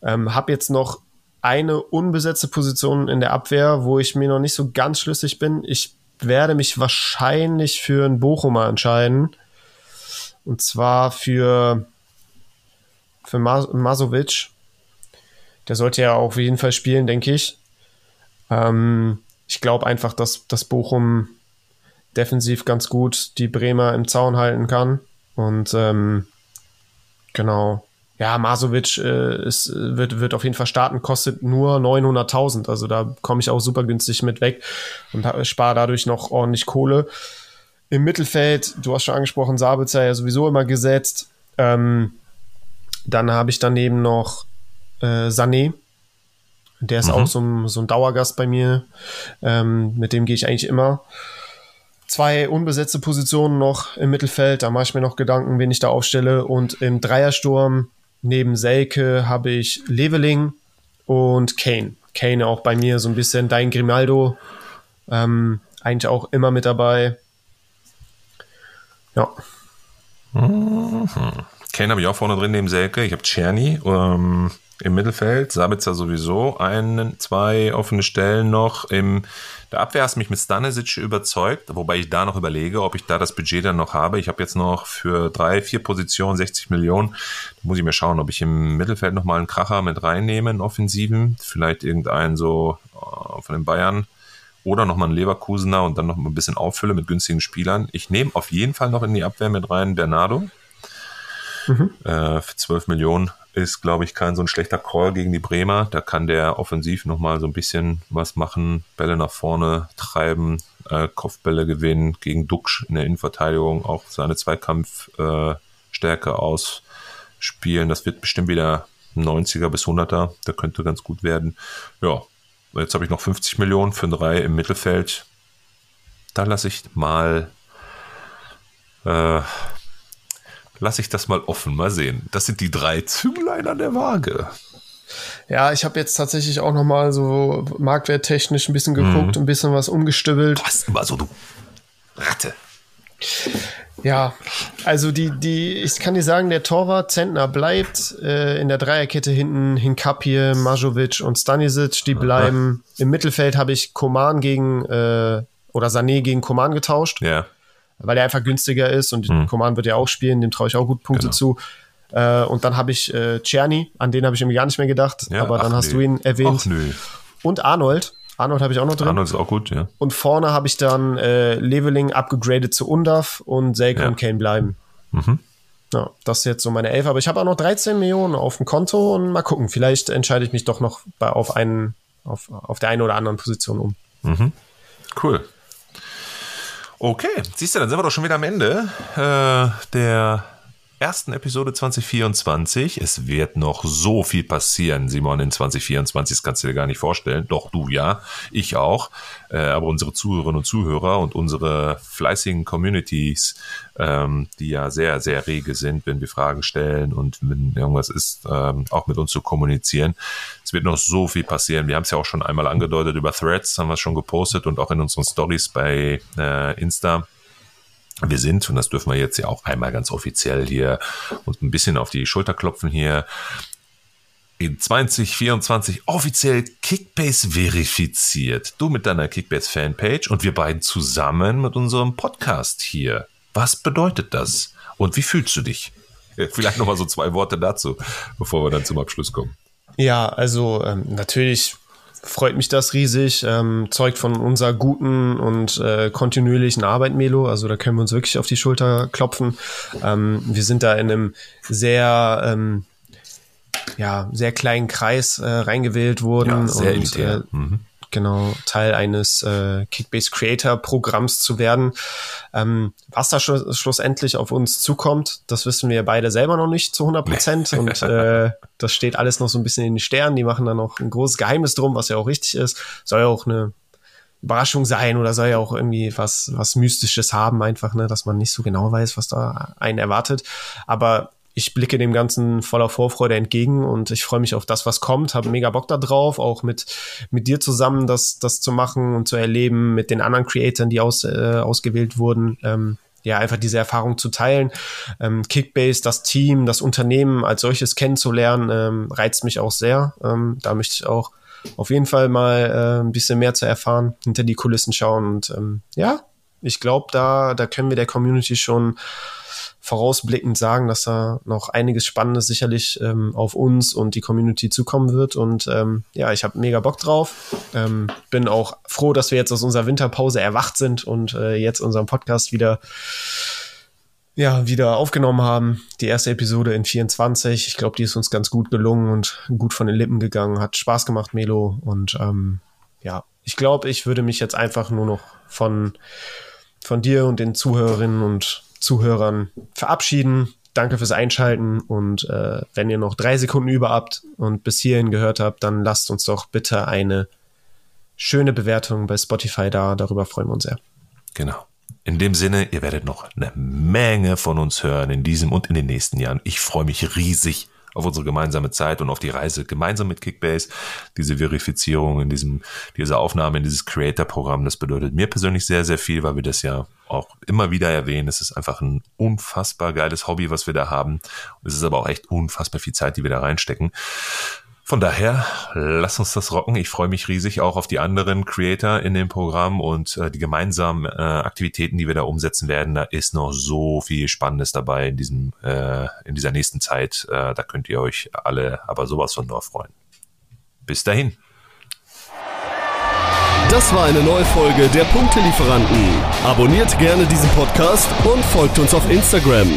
Speaker 3: Ähm, habe jetzt noch eine unbesetzte Position in der Abwehr, wo ich mir noch nicht so ganz schlüssig bin. Ich werde mich wahrscheinlich für einen Bochumer entscheiden. Und zwar für, für Mas Masovic. Der sollte ja auf jeden Fall spielen, denke ich. Ähm, ich glaube einfach, dass, dass Bochum defensiv ganz gut die Bremer im Zaun halten kann. Und ähm, genau, ja, Masovic äh, ist, wird, wird auf jeden Fall starten, kostet nur 900.000. Also da komme ich auch super günstig mit weg und spare dadurch noch ordentlich Kohle. Im Mittelfeld, du hast schon angesprochen, Sabitzer ja sowieso immer gesetzt. Ähm, dann habe ich daneben noch äh, Sané, der ist mhm. auch so ein, so ein Dauergast bei mir. Ähm, mit dem gehe ich eigentlich immer. Zwei unbesetzte Positionen noch im Mittelfeld. Da mache ich mir noch Gedanken, wen ich da aufstelle. Und im Dreiersturm neben Selke habe ich Leveling und Kane. Kane auch bei mir so ein bisschen dein Grimaldo. Ähm, eigentlich auch immer mit dabei. Ja.
Speaker 2: Mhm. Kane habe ich auch vorne drin neben Selke. Ich habe Czerny. Ähm im Mittelfeld. Sabitzer sowieso. Ein, zwei offene Stellen noch. Im der Abwehr hast mich mit Stanisic überzeugt, wobei ich da noch überlege, ob ich da das Budget dann noch habe. Ich habe jetzt noch für drei, vier Positionen 60 Millionen. Da muss ich mir schauen, ob ich im Mittelfeld nochmal einen Kracher mit reinnehme, einen Offensiven. Vielleicht irgendeinen so äh, von den Bayern. Oder nochmal einen Leverkusener und dann noch ein bisschen auffülle mit günstigen Spielern. Ich nehme auf jeden Fall noch in die Abwehr mit rein Bernardo. Mhm. Äh, für 12 Millionen ist, glaube ich, kein so ein schlechter Call gegen die Bremer. Da kann der offensiv nochmal so ein bisschen was machen, Bälle nach vorne treiben, äh, Kopfbälle gewinnen, gegen Duxch in der Innenverteidigung auch seine Zweikampfstärke äh, ausspielen. Das wird bestimmt wieder 90er bis 100er. Da könnte ganz gut werden. Ja, jetzt habe ich noch 50 Millionen für drei im Mittelfeld. Da lasse ich mal äh, lasse ich das mal offen. Mal sehen. Das sind die drei Zünglein an der Waage.
Speaker 3: Ja, ich habe jetzt tatsächlich auch noch mal so marktwerttechnisch ein bisschen geguckt, mhm. ein bisschen was umgestibbelt.
Speaker 2: Was immer so, du Ratte.
Speaker 3: Ja, also die, die, ich kann dir sagen, der Torwart Zentner bleibt äh, in der Dreierkette hinten Hinkapie, Majovic und Stanisic, die bleiben. Aha. Im Mittelfeld habe ich Koman gegen äh, oder Sané gegen Koman getauscht.
Speaker 2: Ja
Speaker 3: weil er einfach günstiger ist und mhm. Command wird ja auch spielen, dem traue ich auch gut Punkte genau. zu. Äh, und dann habe ich äh, Czerny, an den habe ich irgendwie gar nicht mehr gedacht, ja, aber dann hast nee. du ihn erwähnt. Ach, nö. Und Arnold. Arnold habe ich auch noch drin.
Speaker 2: Arnold ist auch gut, ja.
Speaker 3: Und vorne habe ich dann äh, Leveling abgegradet zu Undav und Selke ja. und Kane bleiben. Mhm. Ja, das ist jetzt so meine Elf. Aber ich habe auch noch 13 Millionen auf dem Konto und mal gucken. Vielleicht entscheide ich mich doch noch bei, auf, einen, auf, auf der einen oder anderen Position um.
Speaker 2: Mhm. Cool. Okay, siehst du, dann sind wir doch schon wieder am Ende äh, der ersten Episode 2024. Es wird noch so viel passieren, Simon, in 2024. Das kannst du dir gar nicht vorstellen. Doch, du ja, ich auch. Äh, aber unsere Zuhörerinnen und Zuhörer und unsere fleißigen Communities, ähm, die ja sehr, sehr rege sind, wenn wir Fragen stellen und wenn irgendwas ist, ähm, auch mit uns zu kommunizieren. Es wird noch so viel passieren. Wir haben es ja auch schon einmal angedeutet über Threads, haben wir es schon gepostet und auch in unseren Stories bei äh, Insta Wir sind, und das dürfen wir jetzt ja auch einmal ganz offiziell hier und ein bisschen auf die Schulter klopfen hier, in 2024 offiziell Kickbase verifiziert. Du mit deiner Kickbase Fanpage und wir beiden zusammen mit unserem Podcast hier. Was bedeutet das? Und wie fühlst du dich? Vielleicht nochmal so zwei Worte dazu, bevor wir dann zum Abschluss kommen.
Speaker 3: Ja, also ähm, natürlich freut mich das riesig, ähm, zeugt von unserer guten und äh, kontinuierlichen Arbeit, Melo. Also da können wir uns wirklich auf die Schulter klopfen. Ähm, wir sind da in einem sehr, ähm, ja, sehr kleinen Kreis äh, reingewählt worden. Ja,
Speaker 2: sehr und, äh, mhm
Speaker 3: genau Teil eines äh, Kickbase Creator Programms zu werden. Ähm, was da sch schlussendlich auf uns zukommt, das wissen wir beide selber noch nicht zu 100 Prozent und äh, das steht alles noch so ein bisschen in den Sternen. Die machen da noch ein großes Geheimnis drum, was ja auch richtig ist. Soll ja auch eine Überraschung sein oder soll ja auch irgendwie was, was Mystisches haben, einfach, ne, dass man nicht so genau weiß, was da einen erwartet. Aber ich blicke dem Ganzen voller Vorfreude entgegen und ich freue mich auf das, was kommt, habe mega Bock da drauf, auch mit, mit dir zusammen das, das zu machen und zu erleben, mit den anderen Creatoren, die aus, äh, ausgewählt wurden. Ähm, ja, einfach diese Erfahrung zu teilen. Ähm, Kickbase, das Team, das Unternehmen als solches kennenzulernen, ähm, reizt mich auch sehr. Ähm, da möchte ich auch auf jeden Fall mal äh, ein bisschen mehr zu erfahren, hinter die Kulissen schauen und ähm, ja, ich glaube, da, da können wir der Community schon vorausblickend sagen, dass da noch einiges Spannendes sicherlich ähm, auf uns und die Community zukommen wird. Und ähm, ja, ich habe mega Bock drauf. Ähm, bin auch froh, dass wir jetzt aus unserer Winterpause erwacht sind und äh, jetzt unseren Podcast wieder ja, wieder aufgenommen haben. Die erste Episode in 24. Ich glaube, die ist uns ganz gut gelungen und gut von den Lippen gegangen. Hat Spaß gemacht, Melo. Und ähm, ja, ich glaube, ich würde mich jetzt einfach nur noch von, von dir und den Zuhörerinnen und Zuhörern verabschieden. Danke fürs Einschalten und äh, wenn ihr noch drei Sekunden über habt und bis hierhin gehört habt, dann lasst uns doch bitte eine schöne Bewertung bei Spotify da. Darüber freuen wir uns sehr.
Speaker 2: Genau. In dem Sinne, ihr werdet noch eine Menge von uns hören in diesem und in den nächsten Jahren. Ich freue mich riesig auf unsere gemeinsame Zeit und auf die Reise gemeinsam mit Kickbase. Diese Verifizierung in diesem, diese Aufnahme in dieses Creator-Programm, das bedeutet mir persönlich sehr, sehr viel, weil wir das ja auch immer wieder erwähnen. Es ist einfach ein unfassbar geiles Hobby, was wir da haben. Es ist aber auch echt unfassbar viel Zeit, die wir da reinstecken. Von daher, lass uns das rocken. Ich freue mich riesig auch auf die anderen Creator in dem Programm und äh, die gemeinsamen äh, Aktivitäten, die wir da umsetzen werden. Da ist noch so viel Spannendes dabei in diesem, äh, in dieser nächsten Zeit. Äh, da könnt ihr euch alle aber sowas von nur freuen. Bis dahin.
Speaker 1: Das war eine neue Folge der Punktelieferanten. Abonniert gerne diesen Podcast und folgt uns auf Instagram.